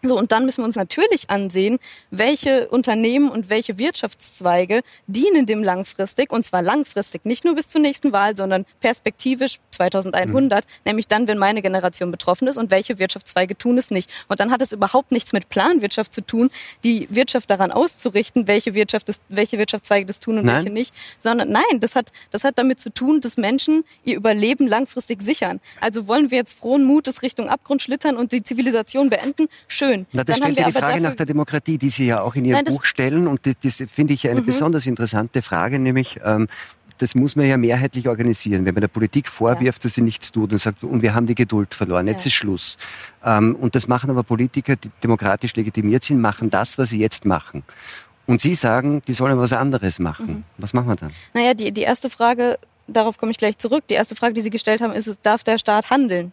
So, und dann müssen wir uns natürlich ansehen, welche Unternehmen und welche Wirtschaftszweige dienen dem langfristig, und zwar langfristig, nicht nur bis zur nächsten Wahl, sondern perspektivisch 2100, mhm. nämlich dann, wenn meine Generation betroffen ist und welche Wirtschaftszweige tun es nicht. Und dann hat es überhaupt nichts mit Planwirtschaft zu tun, die Wirtschaft daran auszurichten, welche, Wirtschaft das, welche Wirtschaftszweige das tun und nein. welche nicht, sondern nein, das hat, das hat damit zu tun, dass Menschen ihr Überleben langfristig sichern. Also wollen wir jetzt frohen Mutes Richtung Abgrund schlittern und die Zivilisation beenden? Schön schön. Na, das stellt ja die Frage nach der Demokratie, die Sie ja auch in Ihrem Nein, Buch stellen. Und das, das finde ich eine mhm. besonders interessante Frage, nämlich ähm, das muss man ja mehrheitlich organisieren. Wenn man der Politik vorwirft, ja. dass sie nichts tut und sagt, und wir haben die Geduld verloren, jetzt ja. ist Schluss. Ähm, und das machen aber Politiker, die demokratisch legitimiert sind, machen das, was sie jetzt machen. Und Sie sagen, die sollen was anderes machen. Mhm. Was machen wir dann? Naja, die, die erste Frage, darauf komme ich gleich zurück, die erste Frage, die Sie gestellt haben, ist, darf der Staat handeln?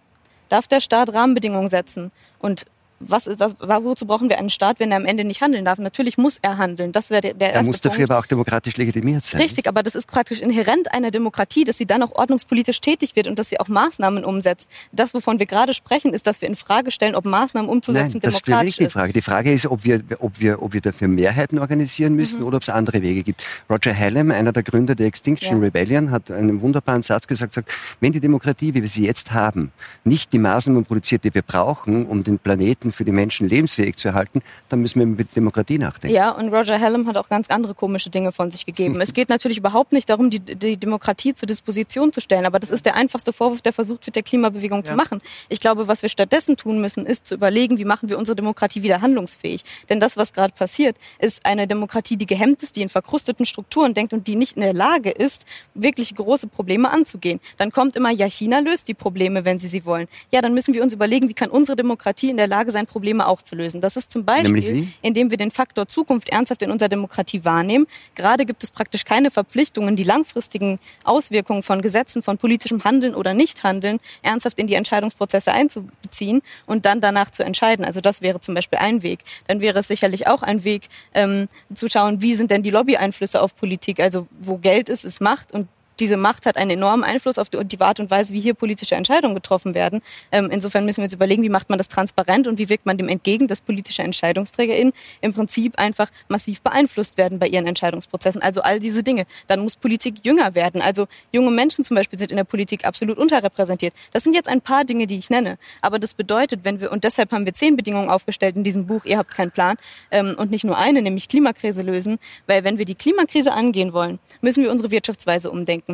Darf der Staat Rahmenbedingungen setzen? Und was, was, wozu brauchen wir einen Staat, wenn er am Ende nicht handeln darf? Natürlich muss er handeln. Das wäre der, der erste Er muss dafür Punkt. aber auch demokratisch legitimiert sein. Richtig, aber das ist praktisch inhärent einer Demokratie, dass sie dann auch ordnungspolitisch tätig wird und dass sie auch Maßnahmen umsetzt. Das, wovon wir gerade sprechen, ist, dass wir in Frage stellen, ob Maßnahmen umzusetzen Nein, das demokratisch ist. Die Frage. die Frage ist, ob wir, ob wir, ob wir dafür Mehrheiten organisieren müssen mhm. oder ob es andere Wege gibt. Roger Hallam, einer der Gründer der Extinction ja. Rebellion, hat einen wunderbaren Satz gesagt, sagt, wenn die Demokratie, wie wir sie jetzt haben, nicht die Maßnahmen produziert, die wir brauchen, um den Planeten helfen, für die Menschen lebensfähig zu erhalten, dann müssen wir mit Demokratie nachdenken. Ja, und Roger Hallam hat auch ganz andere komische Dinge von sich gegeben. es geht natürlich überhaupt nicht darum, die, die, Demokratie zur Disposition zu stellen, aber das ist der einfachste Vorwurf, der versucht wird, der Klimabewegung ja. zu machen. Ich glaube, was wir stattdessen tun müssen, ist zu überlegen, wie machen wir unsere Demokratie wieder handlungsfähig. Denn das, was gerade passiert, ist eine Demokratie, die gehemmt ist, die in verkrusteten Strukturen denkt und die nicht in der Lage ist, wirklich große Probleme anzugehen. Dann kommt immer, ja, China löst die Probleme, wenn sie sie wollen. Ja, dann müssen wir uns überlegen, wie kann unsere Demokratie in der Lage sein, Probleme auch zu lösen. Das ist zum Beispiel, indem wir den Faktor Zukunft ernsthaft in unserer Demokratie wahrnehmen. Gerade gibt es praktisch keine Verpflichtungen, die langfristigen Auswirkungen von Gesetzen, von politischem Handeln oder Nichthandeln ernsthaft in die Entscheidungsprozesse einzubeziehen und dann danach zu entscheiden. Also das wäre zum Beispiel ein Weg. Dann wäre es sicherlich auch ein Weg, ähm, zu schauen, wie sind denn die Lobbyeinflüsse auf Politik, also wo Geld ist, ist Macht und diese Macht hat einen enormen Einfluss auf die, Art und Weise, wie hier politische Entscheidungen getroffen werden. Ähm, insofern müssen wir uns überlegen, wie macht man das transparent und wie wirkt man dem entgegen, dass politische EntscheidungsträgerInnen im Prinzip einfach massiv beeinflusst werden bei ihren Entscheidungsprozessen. Also all diese Dinge. Dann muss Politik jünger werden. Also junge Menschen zum Beispiel sind in der Politik absolut unterrepräsentiert. Das sind jetzt ein paar Dinge, die ich nenne. Aber das bedeutet, wenn wir, und deshalb haben wir zehn Bedingungen aufgestellt in diesem Buch, ihr habt keinen Plan, ähm, und nicht nur eine, nämlich Klimakrise lösen, weil wenn wir die Klimakrise angehen wollen, müssen wir unsere Wirtschaftsweise umdenken.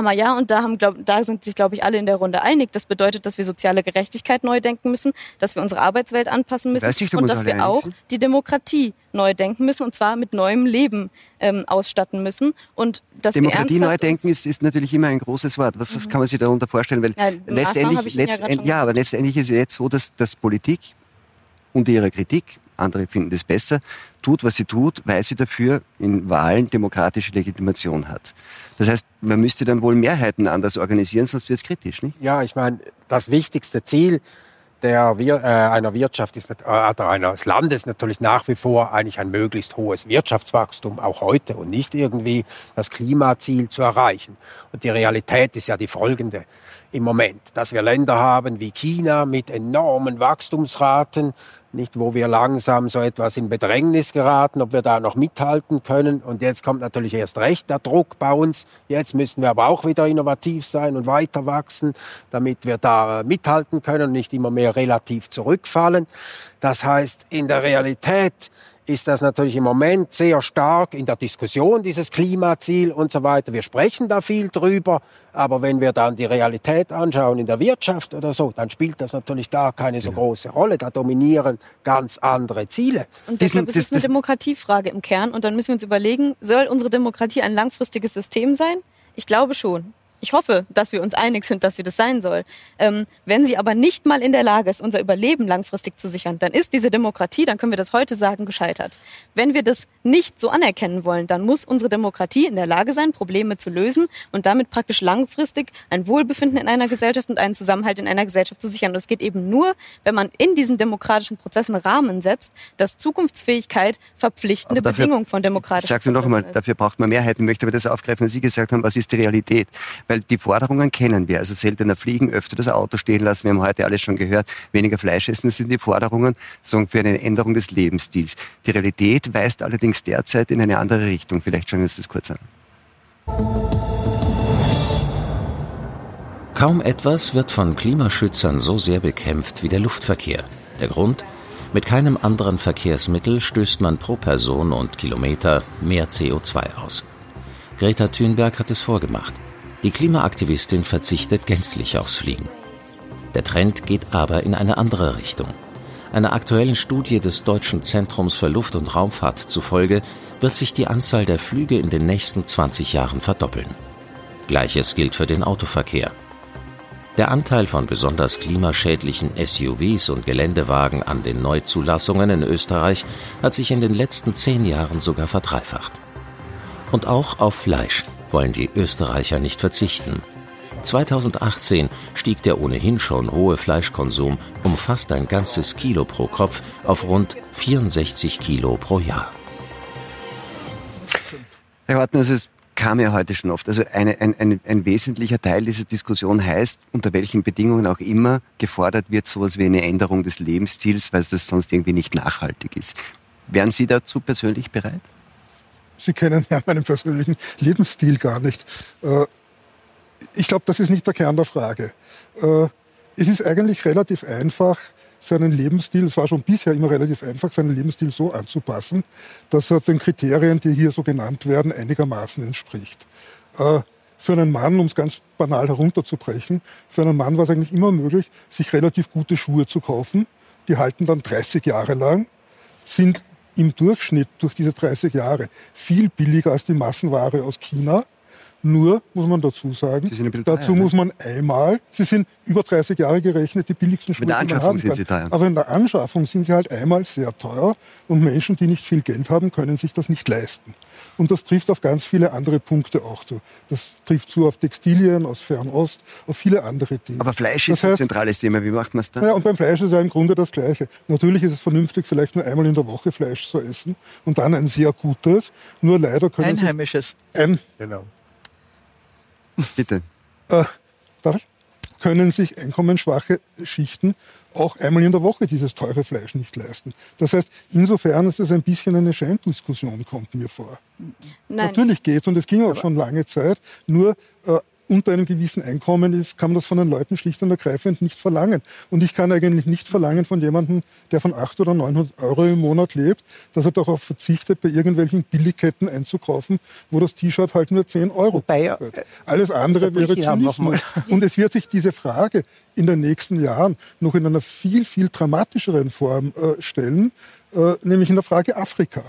Aber ja, und da, haben, glaub, da sind sich, glaube ich, alle in der Runde einig. Das bedeutet, dass wir soziale Gerechtigkeit neu denken müssen, dass wir unsere Arbeitswelt anpassen müssen nicht, und dass wir auch die Demokratie neu denken müssen und zwar mit neuem Leben ähm, ausstatten müssen. Und dass Demokratie neu denken ist, ist natürlich immer ein großes Wort. Was, was mhm. kann man sich darunter vorstellen? Weil ja, letztendlich, letztend, ja, ja, aber letztendlich ist es jetzt so, dass, dass Politik unter ihrer Kritik andere finden das besser, tut, was sie tut, weil sie dafür in Wahlen demokratische Legitimation hat. Das heißt, man müsste dann wohl Mehrheiten anders organisieren, sonst wird es kritisch, nicht? Ja, ich meine, das wichtigste Ziel der, äh, einer Wirtschaft ist, äh, eines Landes natürlich nach wie vor eigentlich ein möglichst hohes Wirtschaftswachstum, auch heute, und nicht irgendwie das Klimaziel zu erreichen. Und die Realität ist ja die folgende im Moment, dass wir Länder haben wie China mit enormen Wachstumsraten, nicht wo wir langsam so etwas in Bedrängnis geraten, ob wir da noch mithalten können. Und jetzt kommt natürlich erst recht der Druck bei uns. Jetzt müssen wir aber auch wieder innovativ sein und weiter wachsen, damit wir da mithalten können und nicht immer mehr relativ zurückfallen. Das heißt, in der Realität ist das natürlich im Moment sehr stark in der Diskussion, dieses Klimaziel und so weiter. Wir sprechen da viel drüber, aber wenn wir dann die Realität anschauen in der Wirtschaft oder so, dann spielt das natürlich gar keine so große Rolle. Da dominieren ganz andere Ziele. Und deshalb ist es eine Demokratiefrage im Kern. Und dann müssen wir uns überlegen, soll unsere Demokratie ein langfristiges System sein? Ich glaube schon. Ich hoffe, dass wir uns einig sind, dass sie das sein soll. Ähm, wenn sie aber nicht mal in der Lage ist, unser Überleben langfristig zu sichern, dann ist diese Demokratie, dann können wir das heute sagen, gescheitert. Wenn wir das nicht so anerkennen wollen, dann muss unsere Demokratie in der Lage sein, Probleme zu lösen und damit praktisch langfristig ein Wohlbefinden in einer Gesellschaft und einen Zusammenhalt in einer Gesellschaft zu sichern. Und es geht eben nur, wenn man in diesen demokratischen Prozessen Rahmen setzt, dass Zukunftsfähigkeit verpflichtende dafür, Bedingung von demokratischen Sagst du noch einmal, dafür braucht man Mehrheiten. Ich möchte aber das aufgreifen, was Sie gesagt haben, was ist die Realität? Weil die Forderungen kennen wir. Also seltener fliegen, öfter das Auto stehen lassen. Wir haben heute alles schon gehört. Weniger Fleisch essen, das sind die Forderungen für eine Änderung des Lebensstils. Die Realität weist allerdings derzeit in eine andere Richtung. Vielleicht schauen wir uns das kurz an. Kaum etwas wird von Klimaschützern so sehr bekämpft wie der Luftverkehr. Der Grund? Mit keinem anderen Verkehrsmittel stößt man pro Person und Kilometer mehr CO2 aus. Greta Thunberg hat es vorgemacht. Die Klimaaktivistin verzichtet gänzlich aufs Fliegen. Der Trend geht aber in eine andere Richtung. Einer aktuellen Studie des Deutschen Zentrums für Luft- und Raumfahrt zufolge wird sich die Anzahl der Flüge in den nächsten 20 Jahren verdoppeln. Gleiches gilt für den Autoverkehr. Der Anteil von besonders klimaschädlichen SUVs und Geländewagen an den Neuzulassungen in Österreich hat sich in den letzten zehn Jahren sogar verdreifacht. Und auch auf Fleisch wollen die Österreicher nicht verzichten. 2018 stieg der ohnehin schon hohe Fleischkonsum um fast ein ganzes Kilo pro Kopf auf rund 64 Kilo pro Jahr. Herr Hartner, also es kam ja heute schon oft. Also eine, ein, ein, ein wesentlicher Teil dieser Diskussion heißt, unter welchen Bedingungen auch immer gefordert wird sowas wie eine Änderung des Lebensstils, weil das sonst irgendwie nicht nachhaltig ist. Wären Sie dazu persönlich bereit? Sie kennen ja meinen persönlichen Lebensstil gar nicht. Äh, ich glaube, das ist nicht der Kern der Frage. Äh, es ist eigentlich relativ einfach, seinen Lebensstil, es war schon bisher immer relativ einfach, seinen Lebensstil so anzupassen, dass er den Kriterien, die hier so genannt werden, einigermaßen entspricht. Äh, für einen Mann, um es ganz banal herunterzubrechen, für einen Mann war es eigentlich immer möglich, sich relativ gute Schuhe zu kaufen. Die halten dann 30 Jahre lang, sind im Durchschnitt durch diese 30 Jahre viel billiger als die Massenware aus China. Nur, muss man dazu sagen, dazu teuer, muss man einmal, sie sind über 30 Jahre gerechnet, die billigsten Schuhe, die man haben sind sie teuer. Aber in der Anschaffung sind sie halt einmal sehr teuer und Menschen, die nicht viel Geld haben, können sich das nicht leisten. Und das trifft auf ganz viele andere Punkte auch zu. Das trifft zu auf Textilien aus Fernost, auf viele andere Dinge. Aber Fleisch ist das heißt, ein zentrales Thema. Wie macht man es dann? Ja, und beim Fleisch ist ja im Grunde das Gleiche. Natürlich ist es vernünftig, vielleicht nur einmal in der Woche Fleisch zu essen und dann ein sehr gutes. Nur leider können Einheimisches. Ein, genau. Bitte. Äh, darf ich? Können sich einkommensschwache Schichten auch einmal in der Woche dieses teure Fleisch nicht leisten. Das heißt, insofern ist es ein bisschen eine Scheindiskussion, kommt mir vor. Nein. Natürlich geht und es ging auch schon lange Zeit. Nur äh, unter einem gewissen Einkommen ist, kann man das von den Leuten schlicht und ergreifend nicht verlangen. Und ich kann eigentlich nicht verlangen von jemandem, der von 800 oder 900 Euro im Monat lebt, dass er darauf verzichtet, bei irgendwelchen Billigketten einzukaufen, wo das T-Shirt halt nur 10 Euro Wobei, kostet. Alles andere wäre Zynismus. Und es wird sich diese Frage in den nächsten Jahren noch in einer viel, viel dramatischeren Form äh, stellen, äh, nämlich in der Frage Afrika.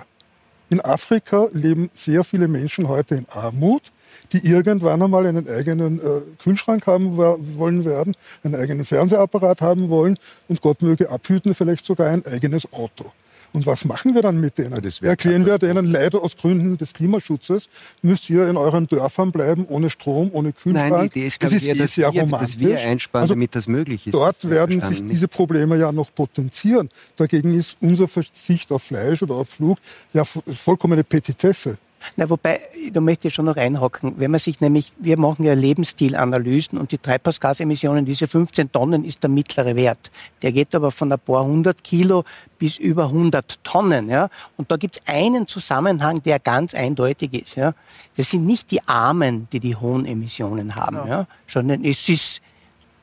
In Afrika leben sehr viele Menschen heute in Armut die irgendwann einmal einen eigenen äh, Kühlschrank haben wollen werden, einen eigenen Fernsehapparat haben wollen und Gott möge abhüten, vielleicht sogar ein eigenes Auto. Und was machen wir dann mit denen? Erklären wir denen leider aus Gründen des Klimaschutzes, müsst ihr in euren Dörfern bleiben, ohne Strom, ohne Kühlschrank. Nein, die Idee ist, das ist eher, dass, sehr wir, dass wir einsparen, also damit das möglich ist. Dort werden sich diese Probleme ja noch potenzieren. Dagegen ist unser Verzicht auf Fleisch oder auf Flug ja vollkommene Petitesse. Na, wobei, da möchte ich schon noch reinhocken. Wenn man sich nämlich, wir machen ja Lebensstilanalysen und die Treibhausgasemissionen, diese 15 Tonnen ist der mittlere Wert. Der geht aber von ein paar hundert Kilo bis über 100 Tonnen, ja. Und da gibt es einen Zusammenhang, der ganz eindeutig ist, ja. Das sind nicht die Armen, die die hohen Emissionen haben, ja, ja sondern es ist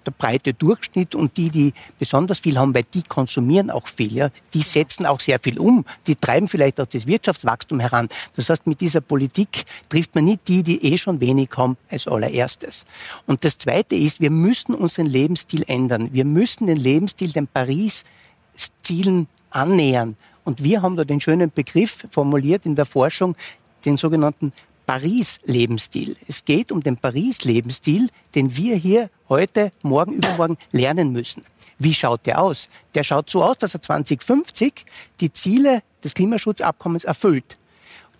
der breite Durchschnitt und die, die besonders viel haben, weil die konsumieren auch viel, ja, die setzen auch sehr viel um, die treiben vielleicht auch das Wirtschaftswachstum heran. Das heißt, mit dieser Politik trifft man nicht die, die eh schon wenig haben, als allererstes. Und das Zweite ist, wir müssen unseren Lebensstil ändern. Wir müssen den Lebensstil den Paris-Zielen annähern. Und wir haben da den schönen Begriff formuliert in der Forschung, den sogenannten Paris-Lebensstil. Es geht um den Paris-Lebensstil, den wir hier heute, morgen, übermorgen lernen müssen. Wie schaut der aus? Der schaut so aus, dass er 2050 die Ziele des Klimaschutzabkommens erfüllt.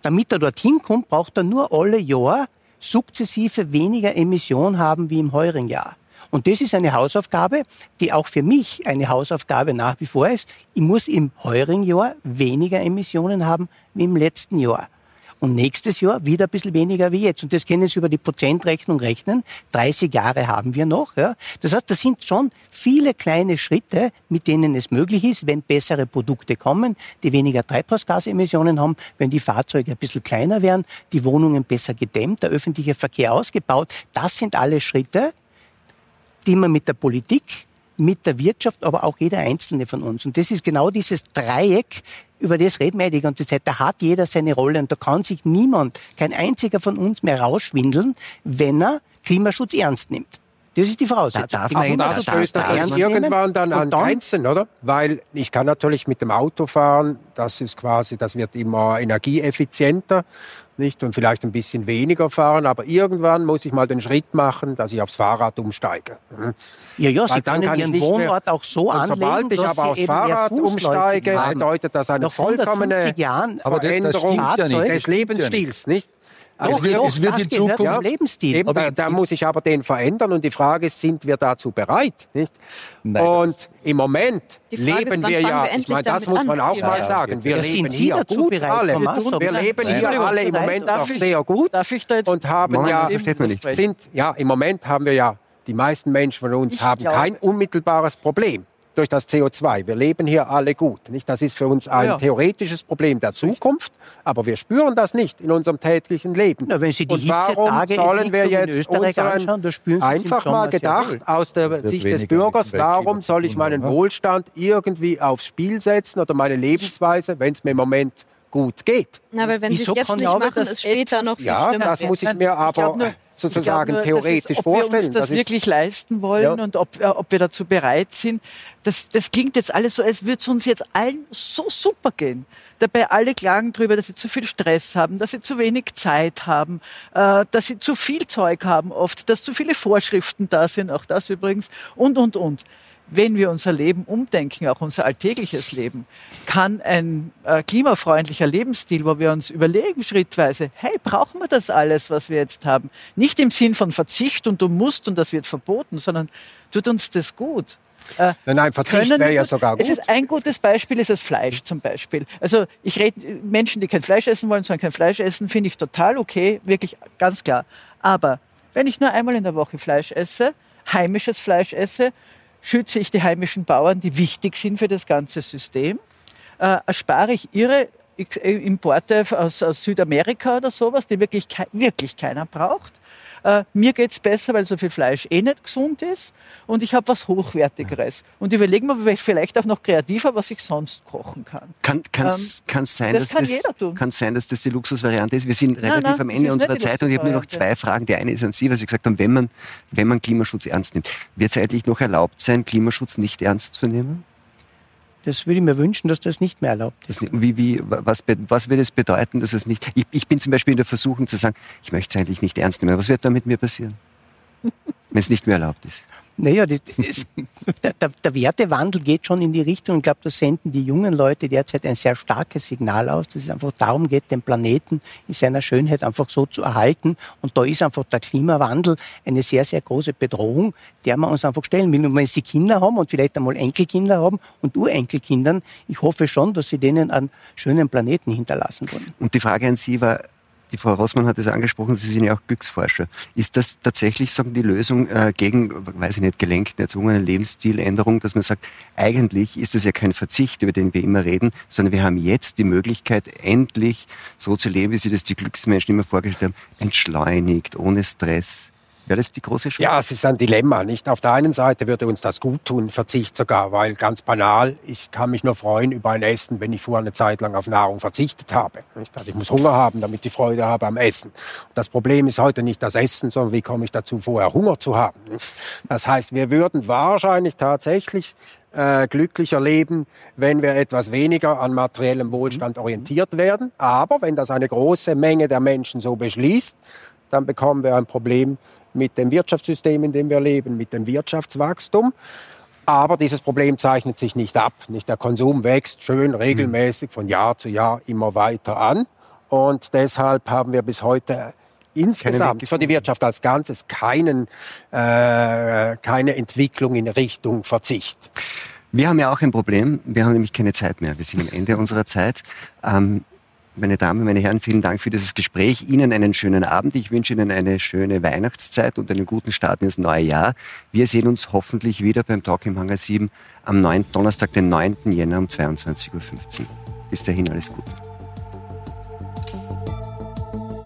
Damit er dorthin kommt, braucht er nur alle Jahr sukzessive weniger Emission haben wie im heurigen Jahr. Und das ist eine Hausaufgabe, die auch für mich eine Hausaufgabe nach wie vor ist. Ich muss im heurigen Jahr weniger Emissionen haben wie im letzten Jahr. Und nächstes Jahr wieder ein bisschen weniger wie jetzt. Und das können Sie über die Prozentrechnung rechnen. 30 Jahre haben wir noch. Ja. Das heißt, das sind schon viele kleine Schritte, mit denen es möglich ist, wenn bessere Produkte kommen, die weniger Treibhausgasemissionen haben, wenn die Fahrzeuge ein bisschen kleiner werden, die Wohnungen besser gedämmt, der öffentliche Verkehr ausgebaut. Das sind alle Schritte, die man mit der Politik mit der Wirtschaft, aber auch jeder Einzelne von uns. Und das ist genau dieses Dreieck, über das reden wir die ganze Zeit. Da hat jeder seine Rolle und da kann sich niemand, kein einziger von uns mehr rausschwindeln, wenn er Klimaschutz ernst nimmt. Das ist die Voraussetzung. Da darf man das stößt natürlich irgendwann dann an Grenzen, oder? Weil ich kann natürlich mit dem Auto fahren, das ist quasi, das wird immer energieeffizienter nicht? Und vielleicht ein bisschen weniger fahren, aber irgendwann muss ich mal den Schritt machen, dass ich aufs Fahrrad umsteige. Hm? Ja, ja, Sie dann können Ihren Wohnort auch so anlegen, sobald ich aber aufs Fahrrad umsteige, bedeutet das eine vollkommene Jahren Veränderung ja des Lebensstils, nicht? Also doch, es wird, doch, es wird in Zukunft ja, Lebensstil. Eben, aber da muss ich aber den verändern und die Frage ist, sind wir dazu bereit? Nicht? Nein, und im Moment leben wir ja, wir ich meine, das muss man auch mal sagen, wir leben hier gut bereit, alle. Wir leben hier alle im Moment noch sehr gut und haben ja, sind, ja, im Moment haben wir ja, die meisten Menschen von uns haben kein unmittelbares Problem durch das CO2. Wir leben hier alle gut. Nicht? Das ist für uns ein ja. theoretisches Problem der Zukunft, aber wir spüren das nicht in unserem täglichen Leben. Na, wenn Sie die Und warum sollen wir jetzt unseren, einfach mal gedacht aus der Sicht des Bürgers, warum soll ich meinen Wohlstand irgendwie aufs Spiel setzen oder meine Lebensweise, wenn es mir im Moment gut geht. Na, weil wenn Sie es jetzt nicht machen, ist später noch viel Ja, das muss ich mir aber nur, sozusagen nur, theoretisch ist, ob vorstellen. Ob wir uns das, das wirklich leisten wollen ja. und ob, äh, ob wir dazu bereit sind, das, das klingt jetzt alles so, als würde es uns jetzt allen so super gehen. Dabei alle klagen darüber, dass sie zu viel Stress haben, dass sie zu wenig Zeit haben, äh, dass sie zu viel Zeug haben oft, dass zu viele Vorschriften da sind, auch das übrigens, und, und, und wenn wir unser Leben umdenken, auch unser alltägliches Leben, kann ein äh, klimafreundlicher Lebensstil, wo wir uns überlegen schrittweise, hey, brauchen wir das alles, was wir jetzt haben? Nicht im Sinn von Verzicht und du musst und das wird verboten, sondern tut uns das gut. Äh, nein, nein, Verzicht wäre ja sogar gut. Es ist ein gutes Beispiel ist das Fleisch zum Beispiel. Also ich rede Menschen, die kein Fleisch essen wollen, sondern kein Fleisch essen, finde ich total okay, wirklich ganz klar. Aber wenn ich nur einmal in der Woche Fleisch esse, heimisches Fleisch esse, schütze ich die heimischen Bauern, die wichtig sind für das ganze System, äh, erspare ich ihre äh, Importe aus, aus, Südamerika oder sowas, die wirklich, wirklich keiner braucht. Äh, mir geht's besser, weil so viel Fleisch eh nicht gesund ist und ich habe was Hochwertigeres. Und überlegen wir vielleicht auch noch kreativer, was ich sonst kochen kann. Kann es ähm, sein, das dass kann das, jeder tun. Kann sein, dass das die Luxusvariante ist? Wir sind relativ nein, nein, am Ende unserer Zeit und ich habe nur noch zwei Fragen. Die eine ist an Sie, was Sie gesagt haben, wenn man, wenn man Klimaschutz ernst nimmt. Wird es eigentlich noch erlaubt sein, Klimaschutz nicht ernst zu nehmen? Das würde ich mir wünschen, dass das nicht mehr erlaubt ist. Wie, wie, was, was wird es bedeuten, dass es nicht... Ich, ich bin zum Beispiel in der Versuchung zu sagen, ich möchte es eigentlich nicht ernst nehmen. Was wird da mit mir passieren, wenn es nicht mehr erlaubt ist? Naja, das, der, der, Wertewandel geht schon in die Richtung. Ich glaube, da senden die jungen Leute derzeit ein sehr starkes Signal aus, dass es einfach darum geht, den Planeten in seiner Schönheit einfach so zu erhalten. Und da ist einfach der Klimawandel eine sehr, sehr große Bedrohung, der man uns einfach stellen will. Und wenn sie Kinder haben und vielleicht einmal Enkelkinder haben und Urenkelkindern, ich hoffe schon, dass sie denen einen schönen Planeten hinterlassen wollen. Und die Frage an Sie war, die Frau Rossmann hat es angesprochen, Sie sind ja auch Glücksforscher. Ist das tatsächlich sagen, die Lösung äh, gegen, weiß ich nicht, gelenkten, erzwungene Lebensstiländerung, dass man sagt, eigentlich ist es ja kein Verzicht, über den wir immer reden, sondern wir haben jetzt die Möglichkeit, endlich so zu leben, wie Sie das die Glücksmenschen immer vorgestellt haben, entschleunigt, ohne Stress, Wäre das die große Chance? Ja, es ist ein Dilemma. Nicht auf der einen Seite würde uns das gut tun, Verzicht sogar, weil ganz banal, ich kann mich nur freuen über ein Essen, wenn ich vorher eine Zeit lang auf Nahrung verzichtet habe. Nicht? Also ich muss Hunger haben, damit ich Freude habe am Essen. Das Problem ist heute nicht das Essen, sondern wie komme ich dazu, vorher Hunger zu haben. Das heißt, wir würden wahrscheinlich tatsächlich äh, glücklicher leben, wenn wir etwas weniger an materiellem Wohlstand orientiert werden. Aber wenn das eine große Menge der Menschen so beschließt, dann bekommen wir ein Problem mit dem Wirtschaftssystem, in dem wir leben, mit dem Wirtschaftswachstum. Aber dieses Problem zeichnet sich nicht ab. Nicht der Konsum wächst schön regelmäßig von Jahr zu Jahr immer weiter an. Und deshalb haben wir bis heute insgesamt für die Wirtschaft als Ganzes keinen, äh, keine Entwicklung in Richtung Verzicht. Wir haben ja auch ein Problem. Wir haben nämlich keine Zeit mehr. Wir sind am Ende unserer Zeit. Ähm, meine Damen, meine Herren, vielen Dank für dieses Gespräch. Ihnen einen schönen Abend. Ich wünsche Ihnen eine schöne Weihnachtszeit und einen guten Start ins neue Jahr. Wir sehen uns hoffentlich wieder beim Talk im Hangar 7 am 9. Donnerstag, den 9. Jänner um 22.15 Uhr. Bis dahin alles Gute.